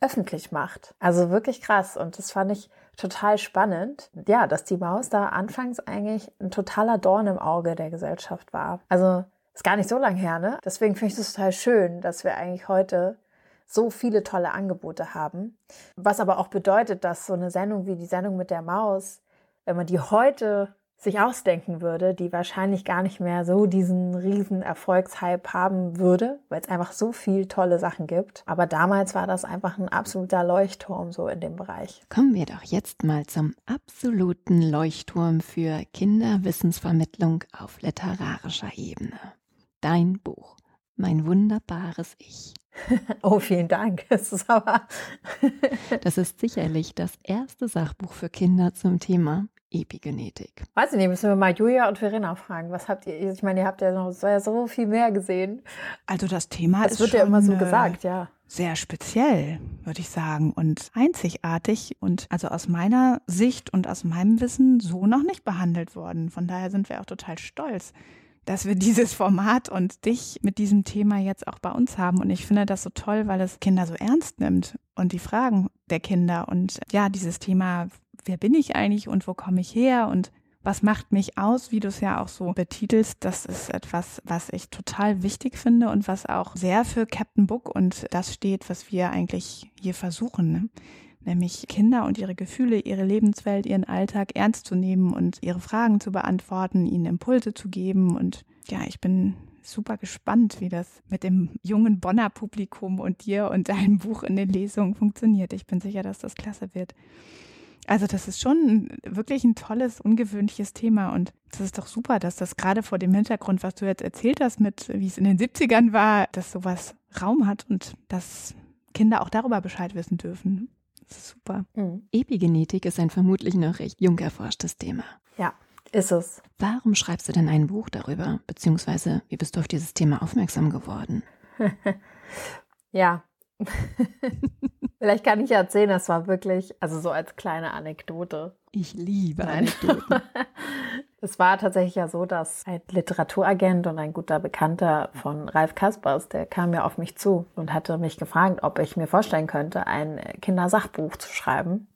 öffentlich macht. Also wirklich krass. Und das fand ich total spannend. Ja, dass die Maus da anfangs eigentlich ein totaler Dorn im Auge der Gesellschaft war. Also ist gar nicht so lang her, ne? Deswegen finde ich es total schön, dass wir eigentlich heute so viele tolle Angebote haben. Was aber auch bedeutet, dass so eine Sendung wie die Sendung mit der Maus, wenn man die heute sich ausdenken würde, die wahrscheinlich gar nicht mehr so diesen riesen Erfolgshype haben würde, weil es einfach so viel tolle Sachen gibt. Aber damals war das einfach ein absoluter Leuchtturm so in dem Bereich. Kommen wir doch jetzt mal zum absoluten Leuchtturm für Kinderwissensvermittlung auf literarischer Ebene. Dein Buch, mein wunderbares Ich. Oh, vielen Dank. Das ist aber. das ist sicherlich das erste Sachbuch für Kinder zum Thema Epigenetik. Weiß ich nicht, müssen wir mal Julia und Verena fragen. Was habt ihr? Ich meine, ihr habt ja noch so viel mehr gesehen. Also das Thema das ist. Wird ja immer so gesagt, ja. Sehr speziell, würde ich sagen, und einzigartig und also aus meiner Sicht und aus meinem Wissen so noch nicht behandelt worden. Von daher sind wir auch total stolz, dass wir dieses Format und dich mit diesem Thema jetzt auch bei uns haben. Und ich finde das so toll, weil es Kinder so ernst nimmt und die Fragen der Kinder und ja, dieses Thema, wer bin ich eigentlich und wo komme ich her und was macht mich aus, wie du es ja auch so betitelst, das ist etwas, was ich total wichtig finde und was auch sehr für Captain Book und das steht, was wir eigentlich hier versuchen. Ne? Nämlich Kinder und ihre Gefühle, ihre Lebenswelt, ihren Alltag ernst zu nehmen und ihre Fragen zu beantworten, ihnen Impulse zu geben. Und ja, ich bin super gespannt, wie das mit dem jungen Bonner Publikum und dir und deinem Buch in den Lesungen funktioniert. Ich bin sicher, dass das klasse wird. Also das ist schon wirklich ein tolles, ungewöhnliches Thema und es ist doch super, dass das gerade vor dem Hintergrund, was du jetzt erzählt hast, mit wie es in den 70ern war, dass sowas Raum hat und dass Kinder auch darüber Bescheid wissen dürfen. Super. Mhm. Epigenetik ist ein vermutlich noch recht jung erforschtes Thema. Ja, ist es. Warum schreibst du denn ein Buch darüber? Beziehungsweise, wie bist du auf dieses Thema aufmerksam geworden? ja. Vielleicht kann ich erzählen, das war wirklich, also so als kleine Anekdote. Ich liebe Anekdoten. Es war tatsächlich ja so, dass ein Literaturagent und ein guter Bekannter von Ralf Kaspers, der kam ja auf mich zu und hatte mich gefragt, ob ich mir vorstellen könnte, ein Kindersachbuch zu schreiben.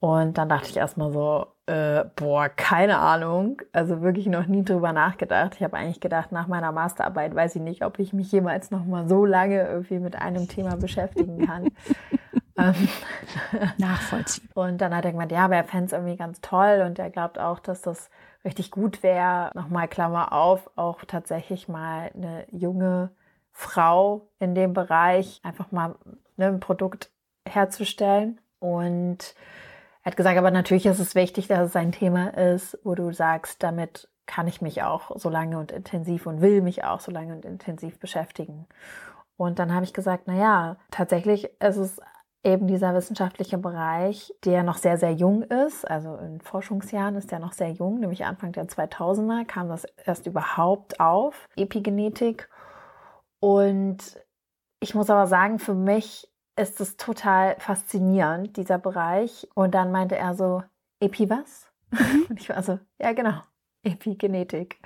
Und dann dachte ich erstmal so, äh, boah, keine Ahnung. Also wirklich noch nie drüber nachgedacht. Ich habe eigentlich gedacht, nach meiner Masterarbeit weiß ich nicht, ob ich mich jemals noch mal so lange irgendwie mit einem Thema beschäftigen kann. Ähm, Nachvollziehbar. Und dann hat er gemeint, ja, aber er fände es irgendwie ganz toll und er glaubt auch, dass das richtig gut wäre, nochmal Klammer auf, auch tatsächlich mal eine junge Frau in dem Bereich einfach mal ne, ein Produkt herzustellen. Und hat gesagt, aber natürlich ist es wichtig, dass es ein Thema ist, wo du sagst, damit kann ich mich auch so lange und intensiv und will mich auch so lange und intensiv beschäftigen. Und dann habe ich gesagt, na ja, tatsächlich ist es eben dieser wissenschaftliche Bereich, der noch sehr, sehr jung ist. Also in Forschungsjahren ist der noch sehr jung, nämlich Anfang der 2000er kam das erst überhaupt auf, Epigenetik. Und ich muss aber sagen, für mich ist es total faszinierend, dieser Bereich. Und dann meinte er so, Epi was? Mhm. Und ich war so, ja genau, Epigenetik.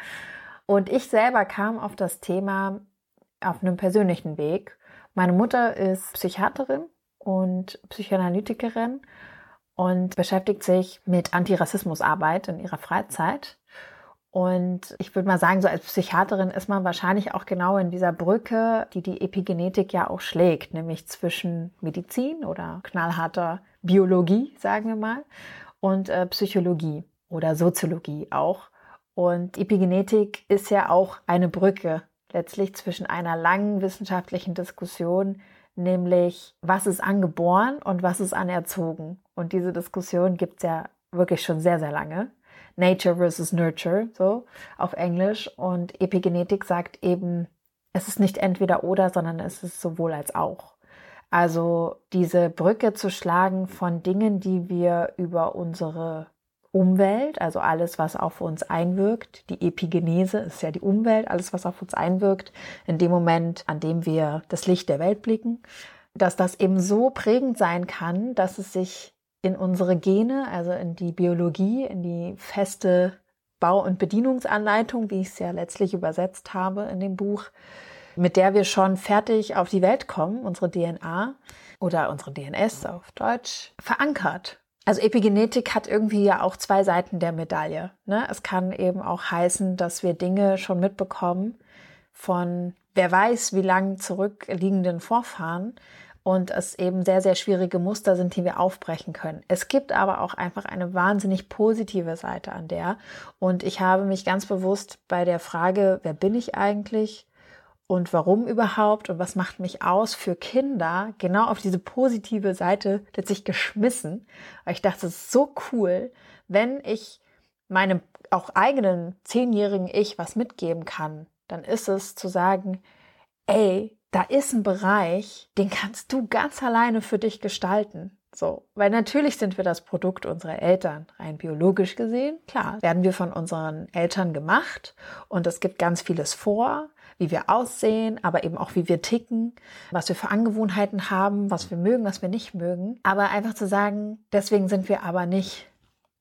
Und ich selber kam auf das Thema auf einem persönlichen Weg. Meine Mutter ist Psychiaterin und Psychoanalytikerin und beschäftigt sich mit Antirassismusarbeit in ihrer Freizeit. Und ich würde mal sagen, so als Psychiaterin ist man wahrscheinlich auch genau in dieser Brücke, die die Epigenetik ja auch schlägt, nämlich zwischen Medizin oder knallharter Biologie, sagen wir mal, und äh, Psychologie oder Soziologie auch. Und Epigenetik ist ja auch eine Brücke letztlich zwischen einer langen wissenschaftlichen Diskussion nämlich was ist angeboren und was ist anerzogen. Und diese Diskussion gibt es ja wirklich schon sehr, sehr lange. Nature versus Nurture, so auf Englisch. Und Epigenetik sagt eben, es ist nicht entweder oder, sondern es ist sowohl als auch. Also diese Brücke zu schlagen von Dingen, die wir über unsere Umwelt, also alles, was auf uns einwirkt. Die Epigenese ist ja die Umwelt, alles, was auf uns einwirkt, in dem Moment, an dem wir das Licht der Welt blicken, dass das eben so prägend sein kann, dass es sich in unsere Gene, also in die Biologie, in die feste Bau- und Bedienungsanleitung, wie ich es ja letztlich übersetzt habe in dem Buch, mit der wir schon fertig auf die Welt kommen, unsere DNA oder unsere DNS auf Deutsch, verankert. Also Epigenetik hat irgendwie ja auch zwei Seiten der Medaille. Ne? Es kann eben auch heißen, dass wir Dinge schon mitbekommen von wer weiß wie lang zurückliegenden Vorfahren und es eben sehr, sehr schwierige Muster sind, die wir aufbrechen können. Es gibt aber auch einfach eine wahnsinnig positive Seite an der. Und ich habe mich ganz bewusst bei der Frage, wer bin ich eigentlich? und warum überhaupt und was macht mich aus für Kinder, genau auf diese positive Seite letztlich geschmissen. Weil ich dachte, es ist so cool, wenn ich meinem auch eigenen zehnjährigen Ich was mitgeben kann, dann ist es zu sagen, ey, da ist ein Bereich, den kannst du ganz alleine für dich gestalten. So, weil natürlich sind wir das Produkt unserer Eltern, rein biologisch gesehen. Klar, werden wir von unseren Eltern gemacht und es gibt ganz vieles vor wie wir aussehen, aber eben auch wie wir ticken, was wir für Angewohnheiten haben, was wir mögen, was wir nicht mögen. Aber einfach zu sagen, deswegen sind wir aber nicht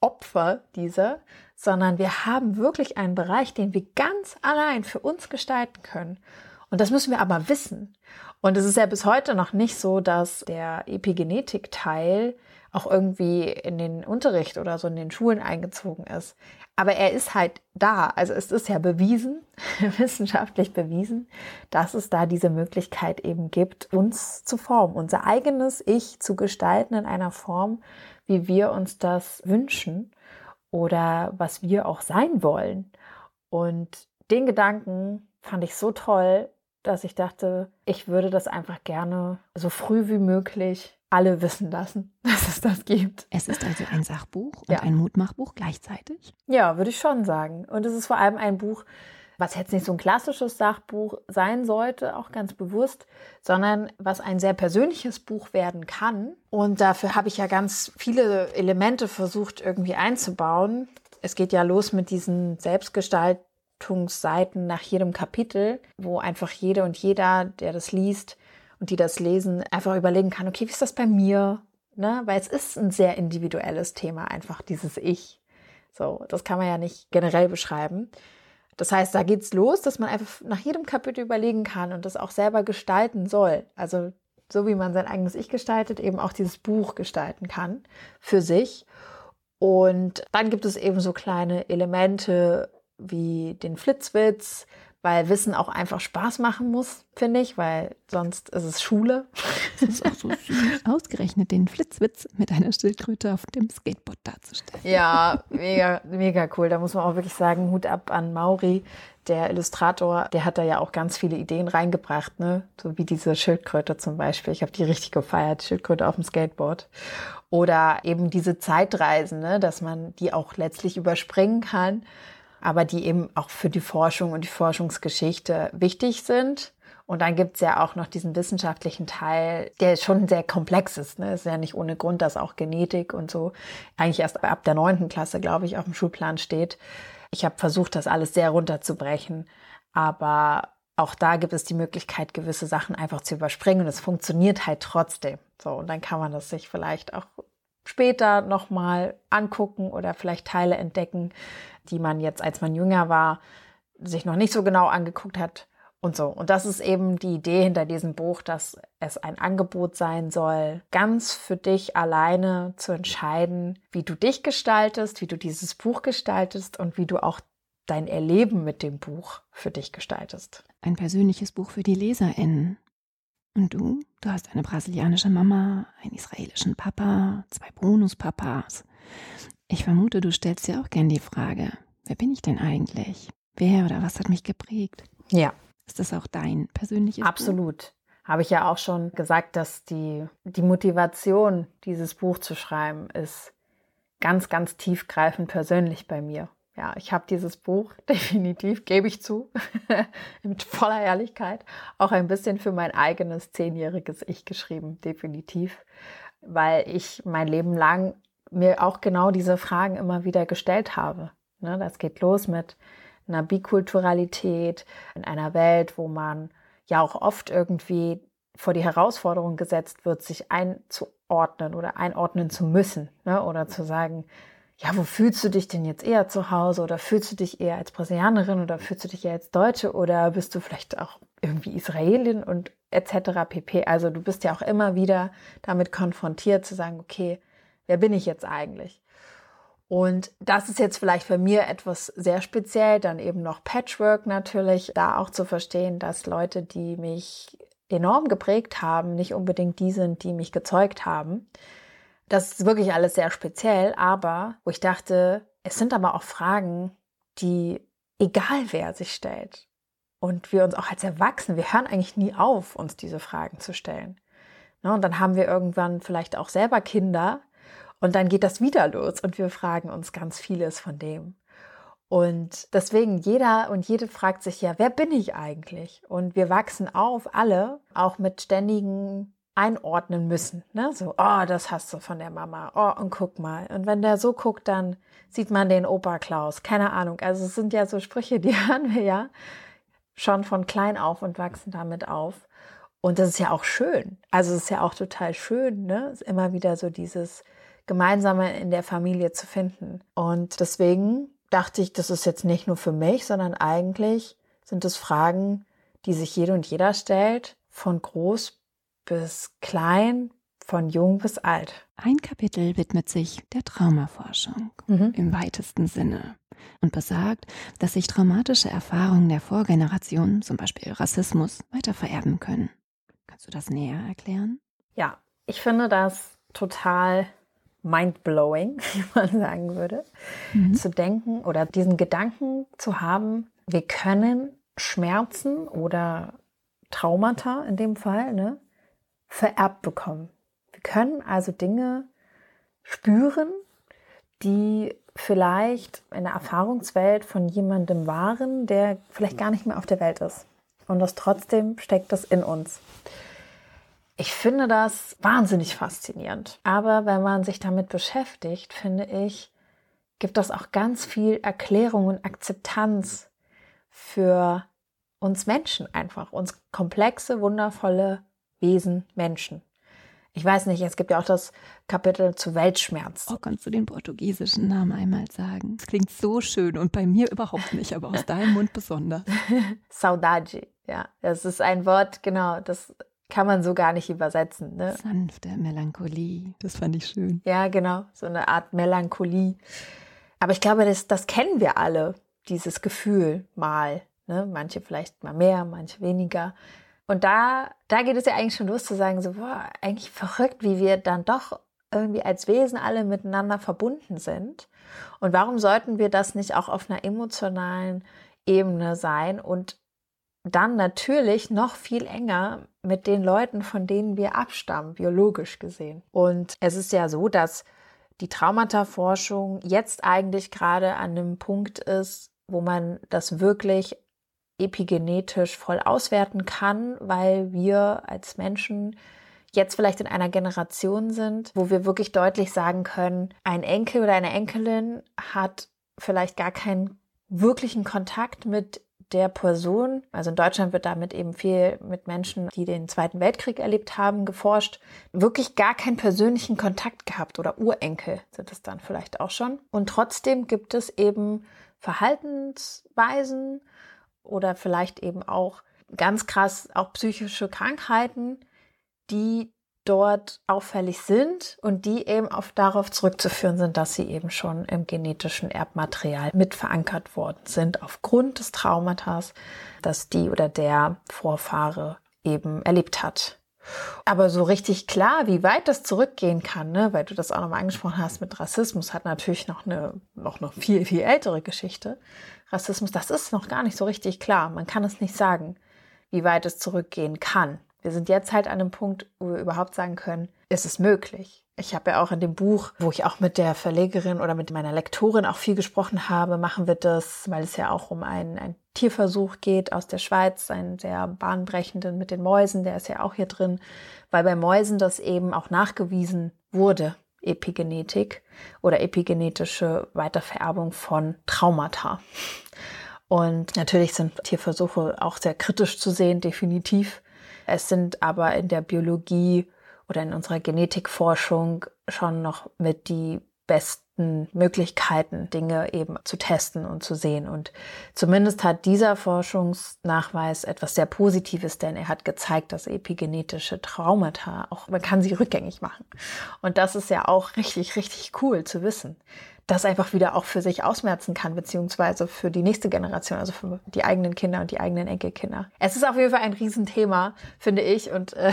Opfer dieser, sondern wir haben wirklich einen Bereich, den wir ganz allein für uns gestalten können. Und das müssen wir aber wissen. Und es ist ja bis heute noch nicht so, dass der Epigenetik-Teil auch irgendwie in den Unterricht oder so in den Schulen eingezogen ist. Aber er ist halt da. Also es ist ja bewiesen, wissenschaftlich bewiesen, dass es da diese Möglichkeit eben gibt, uns zu formen, unser eigenes Ich zu gestalten in einer Form, wie wir uns das wünschen oder was wir auch sein wollen. Und den Gedanken fand ich so toll, dass ich dachte, ich würde das einfach gerne so früh wie möglich alle wissen lassen, dass es das gibt. Es ist also ein Sachbuch und ja. ein Mutmachbuch gleichzeitig? Ja, würde ich schon sagen. Und es ist vor allem ein Buch, was jetzt nicht so ein klassisches Sachbuch sein sollte, auch ganz bewusst, sondern was ein sehr persönliches Buch werden kann. Und dafür habe ich ja ganz viele Elemente versucht irgendwie einzubauen. Es geht ja los mit diesen Selbstgestaltungsseiten nach jedem Kapitel, wo einfach jede und jeder, der das liest, und die das lesen, einfach überlegen kann, okay, wie ist das bei mir? Ne? Weil es ist ein sehr individuelles Thema, einfach dieses Ich. So, das kann man ja nicht generell beschreiben. Das heißt, da geht's los, dass man einfach nach jedem Kapitel überlegen kann und das auch selber gestalten soll. Also so wie man sein eigenes Ich gestaltet, eben auch dieses Buch gestalten kann für sich. Und dann gibt es eben so kleine Elemente wie den Flitzwitz, weil Wissen auch einfach Spaß machen muss, finde ich, weil sonst ist es Schule. Das ist auch so süß. Ausgerechnet den Flitzwitz mit einer Schildkröte auf dem Skateboard darzustellen. Ja, mega, mega cool. Da muss man auch wirklich sagen, Hut ab an Mauri, der Illustrator, der hat da ja auch ganz viele Ideen reingebracht, ne? So wie diese Schildkröte zum Beispiel. Ich habe die richtig gefeiert, Schildkröte auf dem Skateboard. Oder eben diese Zeitreisen, ne? dass man die auch letztlich überspringen kann aber die eben auch für die Forschung und die Forschungsgeschichte wichtig sind. Und dann gibt's ja auch noch diesen wissenschaftlichen Teil, der schon sehr komplex ist. Ne? Ist ja nicht ohne Grund, dass auch Genetik und so eigentlich erst ab der neunten Klasse, glaube ich, auf dem Schulplan steht. Ich habe versucht, das alles sehr runterzubrechen, aber auch da gibt es die Möglichkeit, gewisse Sachen einfach zu überspringen und es funktioniert halt trotzdem. So, und dann kann man das sich vielleicht auch später nochmal angucken oder vielleicht Teile entdecken, die man jetzt, als man jünger war, sich noch nicht so genau angeguckt hat und so. Und das ist eben die Idee hinter diesem Buch, dass es ein Angebot sein soll, ganz für dich alleine zu entscheiden, wie du dich gestaltest, wie du dieses Buch gestaltest und wie du auch dein Erleben mit dem Buch für dich gestaltest. Ein persönliches Buch für die LeserInnen. Und du? Du hast eine brasilianische Mama, einen israelischen Papa, zwei Bonuspapas. Ich vermute, du stellst dir auch gern die Frage, wer bin ich denn eigentlich? Wer oder was hat mich geprägt? Ja. Ist das auch dein persönliches Absolut. Buch? Habe ich ja auch schon gesagt, dass die, die Motivation, dieses Buch zu schreiben, ist ganz, ganz tiefgreifend persönlich bei mir. Ja, ich habe dieses Buch definitiv, gebe ich zu, mit voller Ehrlichkeit, auch ein bisschen für mein eigenes zehnjähriges Ich geschrieben, definitiv, weil ich mein Leben lang mir auch genau diese Fragen immer wieder gestellt habe. Ne, das geht los mit einer Bikulturalität in einer Welt, wo man ja auch oft irgendwie vor die Herausforderung gesetzt wird, sich einzuordnen oder einordnen zu müssen ne, oder zu sagen, ja, wo fühlst du dich denn jetzt eher zu Hause oder fühlst du dich eher als Brasilianerin oder fühlst du dich eher als Deutsche oder bist du vielleicht auch irgendwie Israelin und etc. pp. Also du bist ja auch immer wieder damit konfrontiert zu sagen, okay, wer bin ich jetzt eigentlich? Und das ist jetzt vielleicht für mir etwas sehr speziell, dann eben noch Patchwork natürlich, da auch zu verstehen, dass Leute, die mich enorm geprägt haben, nicht unbedingt die sind, die mich gezeugt haben. Das ist wirklich alles sehr speziell, aber wo ich dachte, es sind aber auch Fragen, die egal wer sich stellt. Und wir uns auch als Erwachsene, wir hören eigentlich nie auf, uns diese Fragen zu stellen. Ne, und dann haben wir irgendwann vielleicht auch selber Kinder und dann geht das wieder los und wir fragen uns ganz vieles von dem. Und deswegen jeder und jede fragt sich ja, wer bin ich eigentlich? Und wir wachsen auf, alle, auch mit ständigen einordnen müssen. Ne? So, oh, das hast du von der Mama. Oh, und guck mal. Und wenn der so guckt, dann sieht man den Opa Klaus. Keine Ahnung. Also es sind ja so Sprüche, die hören wir ja schon von klein auf und wachsen damit auf. Und das ist ja auch schön. Also es ist ja auch total schön, ne? Immer wieder so dieses Gemeinsame in der Familie zu finden. Und deswegen dachte ich, das ist jetzt nicht nur für mich, sondern eigentlich sind es Fragen, die sich jede und jeder stellt, von groß bis klein, von jung bis alt. Ein Kapitel widmet sich der Traumaforschung mhm. im weitesten Sinne und besagt, dass sich traumatische Erfahrungen der Vorgeneration, zum Beispiel Rassismus, weiter vererben können. Kannst du das näher erklären? Ja, ich finde das total mindblowing, wie man sagen würde, mhm. zu denken oder diesen Gedanken zu haben, wir können Schmerzen oder Traumata in dem Fall ne, vererbt bekommen. Wir können also Dinge spüren, die vielleicht in der Erfahrungswelt von jemandem waren, der vielleicht gar nicht mehr auf der Welt ist. Und das trotzdem steckt das in uns. Ich finde das wahnsinnig faszinierend. Aber wenn man sich damit beschäftigt, finde ich, gibt das auch ganz viel Erklärung und Akzeptanz für uns Menschen einfach, uns komplexe, wundervolle Wesen Menschen. Ich weiß nicht, es gibt ja auch das Kapitel zu Weltschmerz. Oh, kannst du den portugiesischen Namen einmal sagen? Das klingt so schön und bei mir überhaupt nicht, aber aus deinem Mund besonders. Saudade, ja. Das ist ein Wort, genau, das kann man so gar nicht übersetzen. Ne? Sanfte Melancholie. Das fand ich schön. Ja, genau. So eine Art Melancholie. Aber ich glaube, das, das kennen wir alle, dieses Gefühl mal. Ne? Manche vielleicht mal mehr, manche weniger. Und da, da geht es ja eigentlich schon los zu sagen, so, boah, eigentlich verrückt, wie wir dann doch irgendwie als Wesen alle miteinander verbunden sind. Und warum sollten wir das nicht auch auf einer emotionalen Ebene sein und dann natürlich noch viel enger mit den Leuten, von denen wir abstammen, biologisch gesehen. Und es ist ja so, dass die Traumata-Forschung jetzt eigentlich gerade an einem Punkt ist, wo man das wirklich epigenetisch voll auswerten kann, weil wir als Menschen jetzt vielleicht in einer Generation sind, wo wir wirklich deutlich sagen können, ein Enkel oder eine Enkelin hat vielleicht gar keinen wirklichen Kontakt mit der Person, also in Deutschland wird damit eben viel mit Menschen, die den Zweiten Weltkrieg erlebt haben, geforscht, wirklich gar keinen persönlichen Kontakt gehabt oder Urenkel sind es dann vielleicht auch schon. Und trotzdem gibt es eben Verhaltensweisen oder vielleicht eben auch ganz krass auch psychische Krankheiten, die dort auffällig sind und die eben auf darauf zurückzuführen sind, dass sie eben schon im genetischen Erbmaterial mit verankert worden sind aufgrund des Traumatas, das die oder der Vorfahre eben erlebt hat. Aber so richtig klar, wie weit das zurückgehen kann, ne, weil du das auch nochmal angesprochen hast mit Rassismus, hat natürlich noch eine, noch eine viel, viel ältere Geschichte. Rassismus, das ist noch gar nicht so richtig klar. Man kann es nicht sagen, wie weit es zurückgehen kann. Wir sind jetzt halt an einem Punkt, wo wir überhaupt sagen können, ist es möglich. Ich habe ja auch in dem Buch, wo ich auch mit der Verlegerin oder mit meiner Lektorin auch viel gesprochen habe, machen wir das, weil es ja auch um einen, einen Tierversuch geht aus der Schweiz, einen sehr bahnbrechenden mit den Mäusen, der ist ja auch hier drin, weil bei Mäusen das eben auch nachgewiesen wurde, Epigenetik oder epigenetische Weitervererbung von Traumata. Und natürlich sind Tierversuche auch sehr kritisch zu sehen, definitiv. Es sind aber in der Biologie oder in unserer Genetikforschung schon noch mit die besten Möglichkeiten, Dinge eben zu testen und zu sehen. Und zumindest hat dieser Forschungsnachweis etwas sehr Positives, denn er hat gezeigt, dass epigenetische Traumata auch, man kann sie rückgängig machen. Und das ist ja auch richtig, richtig cool zu wissen das einfach wieder auch für sich ausmerzen kann, beziehungsweise für die nächste Generation, also für die eigenen Kinder und die eigenen Enkelkinder. Es ist auf jeden Fall ein Riesenthema, finde ich. Und äh,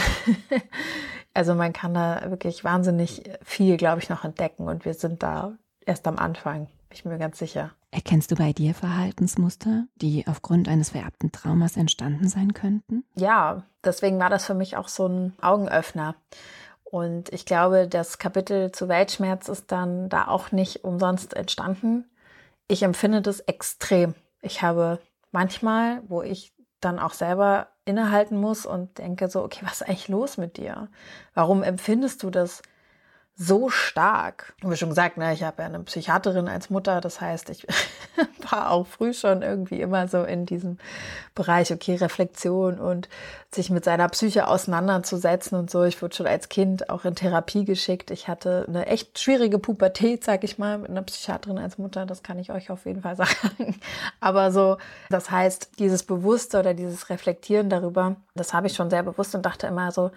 also man kann da wirklich wahnsinnig viel, glaube ich, noch entdecken. Und wir sind da erst am Anfang, bin ich mir ganz sicher. Erkennst du bei dir Verhaltensmuster, die aufgrund eines vererbten Traumas entstanden sein könnten? Ja, deswegen war das für mich auch so ein Augenöffner. Und ich glaube, das Kapitel zu Weltschmerz ist dann da auch nicht umsonst entstanden. Ich empfinde das extrem. Ich habe manchmal, wo ich dann auch selber innehalten muss und denke so, okay, was ist eigentlich los mit dir? Warum empfindest du das so stark. Wie schon gesagt, ne, ich habe ja eine Psychiaterin als Mutter, das heißt, ich war auch früh schon irgendwie immer so in diesem Bereich, okay, Reflexion und sich mit seiner Psyche auseinanderzusetzen und so. Ich wurde schon als Kind auch in Therapie geschickt. Ich hatte eine echt schwierige Pubertät, sag ich mal, mit einer Psychiaterin als Mutter, das kann ich euch auf jeden Fall sagen. Aber so, das heißt, dieses Bewusste oder dieses Reflektieren darüber, das habe ich schon sehr bewusst und dachte immer so,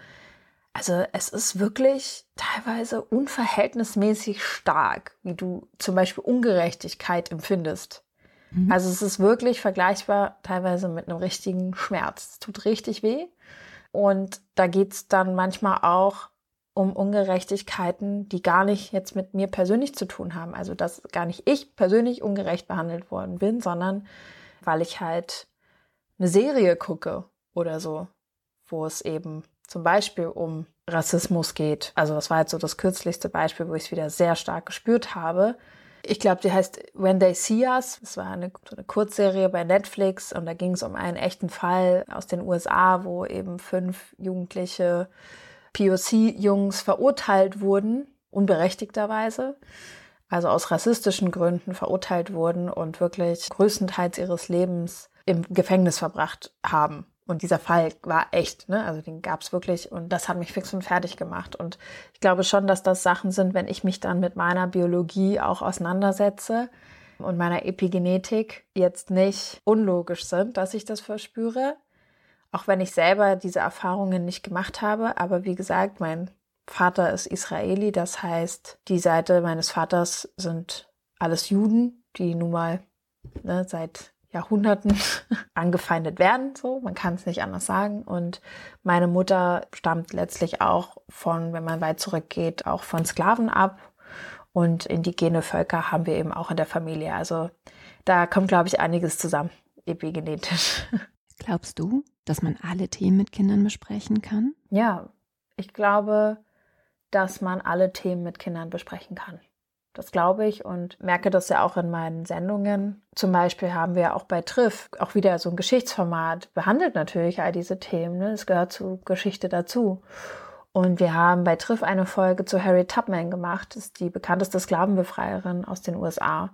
also es ist wirklich teilweise unverhältnismäßig stark, wie du zum Beispiel Ungerechtigkeit empfindest. Mhm. Also es ist wirklich vergleichbar teilweise mit einem richtigen Schmerz. Es tut richtig weh. Und da geht es dann manchmal auch um Ungerechtigkeiten, die gar nicht jetzt mit mir persönlich zu tun haben. Also dass gar nicht ich persönlich ungerecht behandelt worden bin, sondern weil ich halt eine Serie gucke oder so, wo es eben zum Beispiel um Rassismus geht. Also das war jetzt so das kürzlichste Beispiel, wo ich es wieder sehr stark gespürt habe. Ich glaube, die heißt When They See Us. Das war eine, so eine Kurzserie bei Netflix und da ging es um einen echten Fall aus den USA, wo eben fünf jugendliche POC-Jungs verurteilt wurden, unberechtigterweise, also aus rassistischen Gründen verurteilt wurden und wirklich größtenteils ihres Lebens im Gefängnis verbracht haben. Und dieser Fall war echt, ne? Also den gab es wirklich und das hat mich fix und fertig gemacht. Und ich glaube schon, dass das Sachen sind, wenn ich mich dann mit meiner Biologie auch auseinandersetze und meiner Epigenetik jetzt nicht unlogisch sind, dass ich das verspüre. Auch wenn ich selber diese Erfahrungen nicht gemacht habe. Aber wie gesagt, mein Vater ist Israeli, das heißt, die Seite meines Vaters sind alles Juden, die nun mal ne, seit Jahrhunderten angefeindet werden, so, man kann es nicht anders sagen. Und meine Mutter stammt letztlich auch von, wenn man weit zurückgeht, auch von Sklaven ab. Und indigene Völker haben wir eben auch in der Familie. Also da kommt, glaube ich, einiges zusammen, epigenetisch. Glaubst du, dass man alle Themen mit Kindern besprechen kann? Ja, ich glaube, dass man alle Themen mit Kindern besprechen kann. Das glaube ich und merke das ja auch in meinen Sendungen. Zum Beispiel haben wir auch bei Triff auch wieder so ein Geschichtsformat, behandelt natürlich all diese Themen. Ne? Es gehört zu Geschichte dazu. Und wir haben bei Triff eine Folge zu Harry Tubman gemacht. Das ist die bekannteste Sklavenbefreierin aus den USA.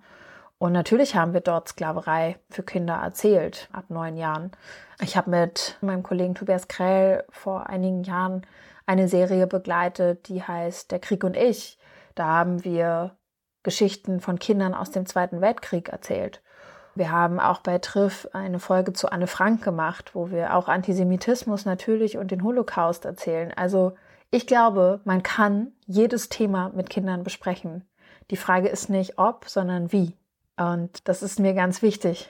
Und natürlich haben wir dort Sklaverei für Kinder erzählt, ab neun Jahren. Ich habe mit meinem Kollegen Tobias Krell vor einigen Jahren eine Serie begleitet, die heißt Der Krieg und ich. Da haben wir Geschichten von Kindern aus dem Zweiten Weltkrieg erzählt. Wir haben auch bei Triff eine Folge zu Anne Frank gemacht, wo wir auch Antisemitismus natürlich und den Holocaust erzählen. Also ich glaube, man kann jedes Thema mit Kindern besprechen. Die Frage ist nicht ob, sondern wie. Und das ist mir ganz wichtig.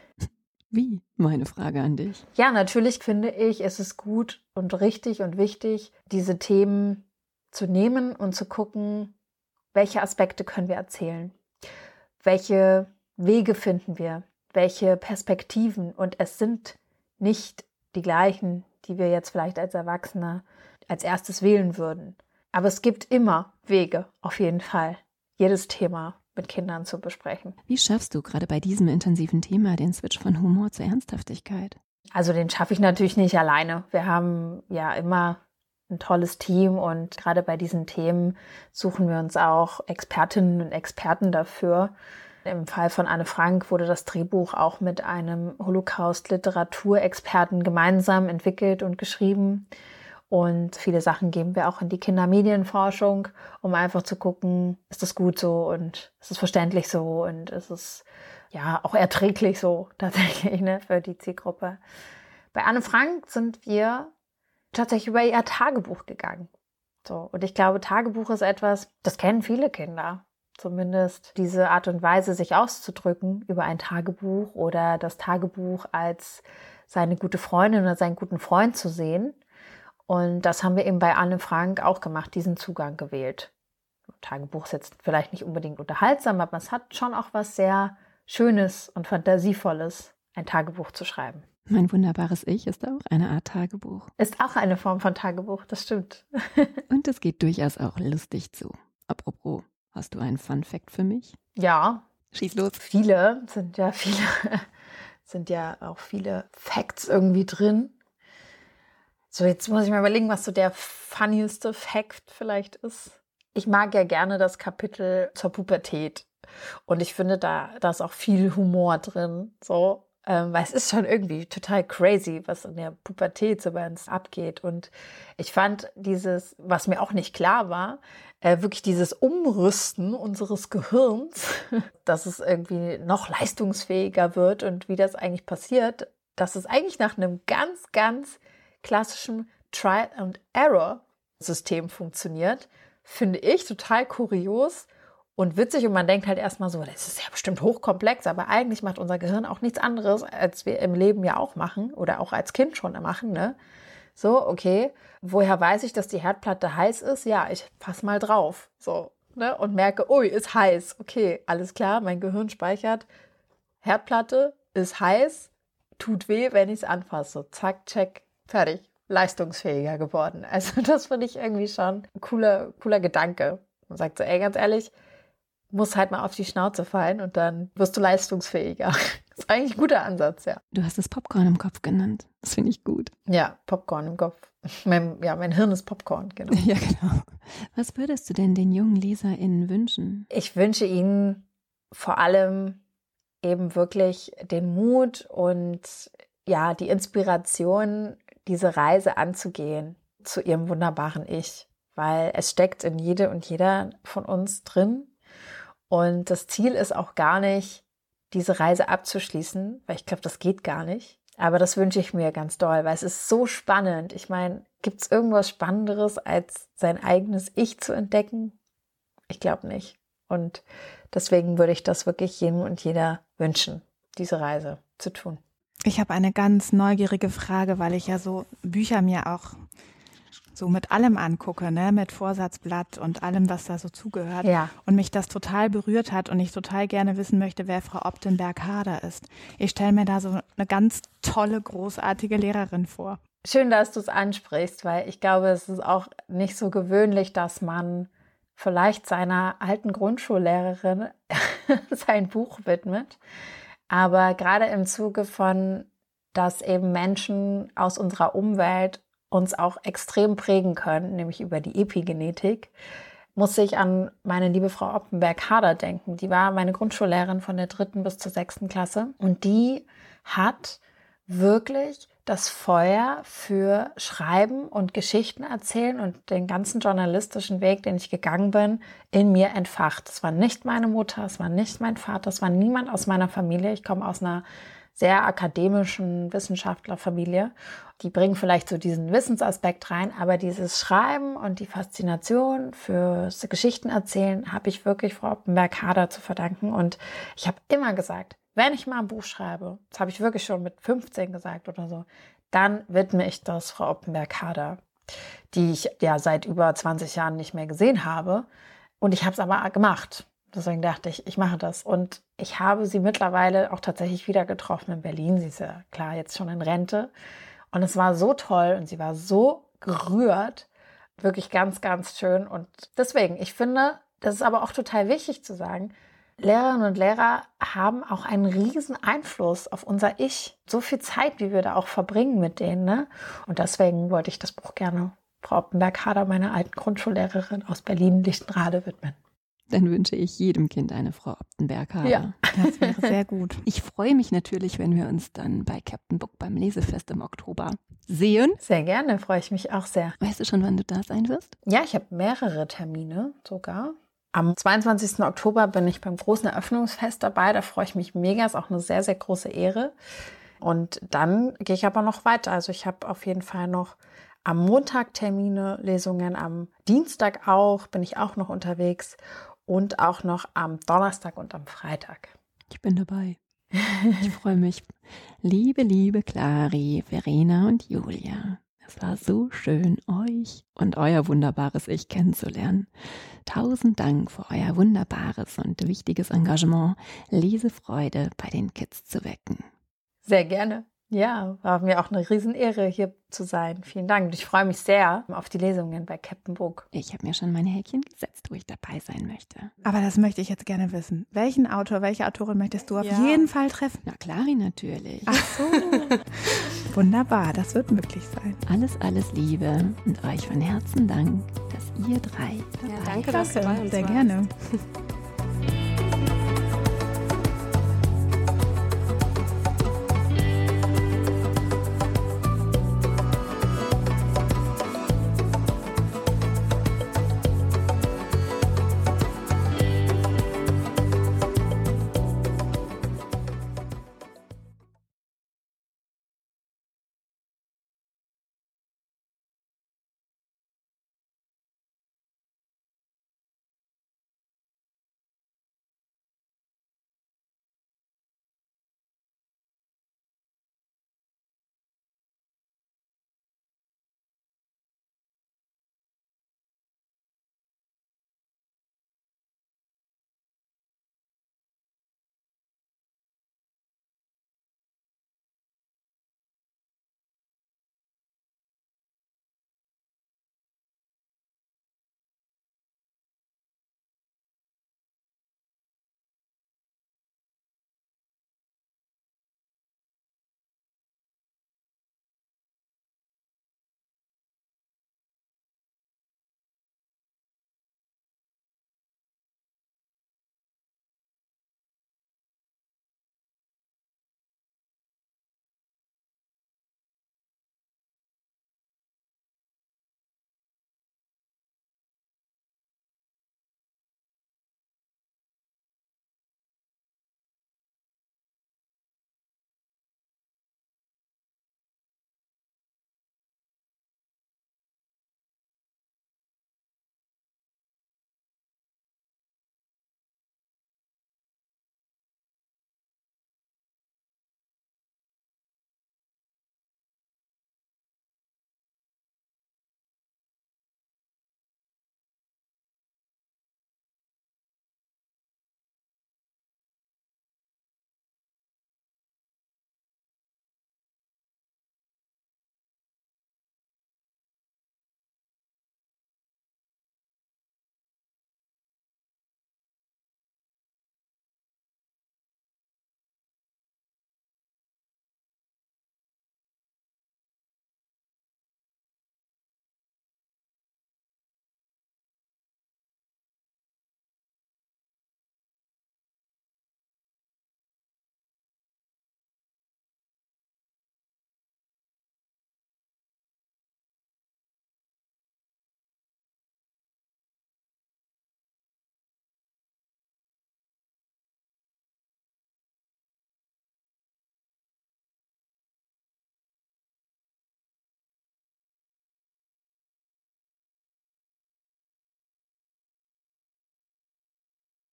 Wie? Meine Frage an dich. Ja, natürlich finde ich, es ist gut und richtig und wichtig, diese Themen zu nehmen und zu gucken, welche Aspekte können wir erzählen? Welche Wege finden wir? Welche Perspektiven? Und es sind nicht die gleichen, die wir jetzt vielleicht als Erwachsene als erstes wählen würden. Aber es gibt immer Wege, auf jeden Fall, jedes Thema mit Kindern zu besprechen. Wie schaffst du gerade bei diesem intensiven Thema den Switch von Humor zur Ernsthaftigkeit? Also den schaffe ich natürlich nicht alleine. Wir haben ja immer ein tolles Team und gerade bei diesen Themen suchen wir uns auch Expertinnen und Experten dafür. Im Fall von Anne Frank wurde das Drehbuch auch mit einem Holocaust-Literaturexperten gemeinsam entwickelt und geschrieben. Und viele Sachen geben wir auch in die Kindermedienforschung, um einfach zu gucken, ist das gut so und ist es verständlich so und ist es ja auch erträglich so tatsächlich ne, für die Zielgruppe. Bei Anne Frank sind wir tatsächlich über ihr Tagebuch gegangen. So, und ich glaube, Tagebuch ist etwas, das kennen viele Kinder. Zumindest diese Art und Weise, sich auszudrücken über ein Tagebuch oder das Tagebuch als seine gute Freundin oder seinen guten Freund zu sehen. Und das haben wir eben bei Anne Frank auch gemacht, diesen Zugang gewählt. Tagebuch ist jetzt vielleicht nicht unbedingt unterhaltsam, aber es hat schon auch was sehr Schönes und Fantasievolles, ein Tagebuch zu schreiben. Mein wunderbares Ich ist auch eine Art Tagebuch. Ist auch eine Form von Tagebuch, das stimmt. und es geht durchaus auch lustig zu. Apropos, hast du einen Fun Fact für mich? Ja. Schieß los. Viele sind ja viele, sind ja auch viele Facts irgendwie drin. So, jetzt muss ich mal überlegen, was so der funnieste Fact vielleicht ist. Ich mag ja gerne das Kapitel zur Pubertät. Und ich finde, da, da ist auch viel Humor drin. So, ähm, weil es ist schon irgendwie total crazy, was in der Pubertät so bei uns abgeht. Und ich fand dieses, was mir auch nicht klar war, äh, wirklich dieses Umrüsten unseres Gehirns, dass es irgendwie noch leistungsfähiger wird und wie das eigentlich passiert, dass es eigentlich nach einem ganz, ganz klassischen Trial and Error System funktioniert, finde ich total kurios und witzig und man denkt halt erstmal so, das ist ja bestimmt hochkomplex, aber eigentlich macht unser Gehirn auch nichts anderes, als wir im Leben ja auch machen oder auch als Kind schon machen, ne? So, okay, woher weiß ich, dass die Herdplatte heiß ist? Ja, ich pass mal drauf, so, ne? Und merke, ui, ist heiß. Okay, alles klar, mein Gehirn speichert. Herdplatte ist heiß, tut weh, wenn ich es anfasse. Zack, check, fertig. Leistungsfähiger geworden. Also das finde ich irgendwie schon ein cooler, cooler Gedanke. Man sagt so, ey, ganz ehrlich, muss halt mal auf die Schnauze fallen und dann wirst du leistungsfähiger. Das ist eigentlich ein guter Ansatz, ja. Du hast es Popcorn im Kopf genannt. Das finde ich gut. Ja, Popcorn im Kopf. Mein, ja, mein Hirn ist Popcorn, genau. Ja, genau. Was würdest du denn den jungen LeserInnen wünschen? Ich wünsche ihnen vor allem eben wirklich den Mut und ja, die Inspiration, diese Reise anzugehen zu ihrem wunderbaren Ich. Weil es steckt in jede und jeder von uns drin und das Ziel ist auch gar nicht, diese Reise abzuschließen, weil ich glaube, das geht gar nicht. Aber das wünsche ich mir ganz doll, weil es ist so spannend. Ich meine, gibt es irgendwas Spannenderes, als sein eigenes Ich zu entdecken? Ich glaube nicht. Und deswegen würde ich das wirklich jedem und jeder wünschen, diese Reise zu tun. Ich habe eine ganz neugierige Frage, weil ich ja so Bücher mir auch so mit allem angucke, ne, mit Vorsatzblatt und allem, was da so zugehört. Ja. Und mich das total berührt hat und ich total gerne wissen möchte, wer Frau Optenberg-Hader ist. Ich stelle mir da so eine ganz tolle, großartige Lehrerin vor. Schön, dass du es ansprichst, weil ich glaube, es ist auch nicht so gewöhnlich, dass man vielleicht seiner alten Grundschullehrerin sein Buch widmet. Aber gerade im Zuge von, dass eben Menschen aus unserer Umwelt uns auch extrem prägen können, nämlich über die Epigenetik, muss ich an meine liebe Frau Oppenberg-Hader denken. Die war meine Grundschullehrerin von der dritten bis zur sechsten Klasse und die hat wirklich das Feuer für Schreiben und Geschichten erzählen und den ganzen journalistischen Weg, den ich gegangen bin, in mir entfacht. Es war nicht meine Mutter, es war nicht mein Vater, es war niemand aus meiner Familie. Ich komme aus einer sehr akademischen Wissenschaftlerfamilie. Die bringen vielleicht so diesen Wissensaspekt rein, aber dieses Schreiben und die Faszination fürs Geschichtenerzählen habe ich wirklich Frau Oppenberg-Hader zu verdanken. Und ich habe immer gesagt, wenn ich mal ein Buch schreibe, das habe ich wirklich schon mit 15 gesagt oder so, dann widme ich das Frau Oppenberg-Hader, die ich ja seit über 20 Jahren nicht mehr gesehen habe. Und ich habe es aber gemacht. Deswegen dachte ich, ich mache das. Und ich habe sie mittlerweile auch tatsächlich wieder getroffen in Berlin. Sie ist ja klar jetzt schon in Rente. Und es war so toll und sie war so gerührt. Wirklich ganz, ganz schön. Und deswegen, ich finde, das ist aber auch total wichtig zu sagen, Lehrerinnen und Lehrer haben auch einen riesen Einfluss auf unser Ich. So viel Zeit, wie wir da auch verbringen mit denen. Ne? Und deswegen wollte ich das Buch gerne Frau Oppenberg-Hader, meiner alten Grundschullehrerin aus Berlin-Lichtenrade, widmen. Dann wünsche ich jedem Kind eine Frau Optenberg. Ja, das wäre sehr gut. Ich freue mich natürlich, wenn wir uns dann bei Captain Book beim Lesefest im Oktober sehen. Sehr gerne, freue ich mich auch sehr. Weißt du schon, wann du da sein wirst? Ja, ich habe mehrere Termine sogar. Am 22. Oktober bin ich beim großen Eröffnungsfest dabei. Da freue ich mich mega. Ist auch eine sehr, sehr große Ehre. Und dann gehe ich aber noch weiter. Also ich habe auf jeden Fall noch am Montag Termine, Lesungen, am Dienstag auch, bin ich auch noch unterwegs und auch noch am Donnerstag und am Freitag. Ich bin dabei. Ich freue mich. Liebe, liebe Clari, Verena und Julia. Es war so schön, euch und euer wunderbares Ich kennenzulernen. Tausend Dank für euer wunderbares und wichtiges Engagement, Lesefreude bei den Kids zu wecken. Sehr gerne. Ja, war mir auch eine Riesenehre, hier zu sein. Vielen Dank. Ich freue mich sehr auf die Lesungen bei Captain Book. Ich habe mir schon meine Häkchen gesetzt, wo ich dabei sein möchte. Aber das möchte ich jetzt gerne wissen. Welchen Autor, welche Autorin möchtest du auf ja. jeden Fall treffen? Na, Clari natürlich. Ach so. Wunderbar, das wird möglich sein. Alles, alles Liebe und euch von Herzen Dank, dass ihr drei dabei ja, Danke, dass du bei uns Sehr warst. gerne.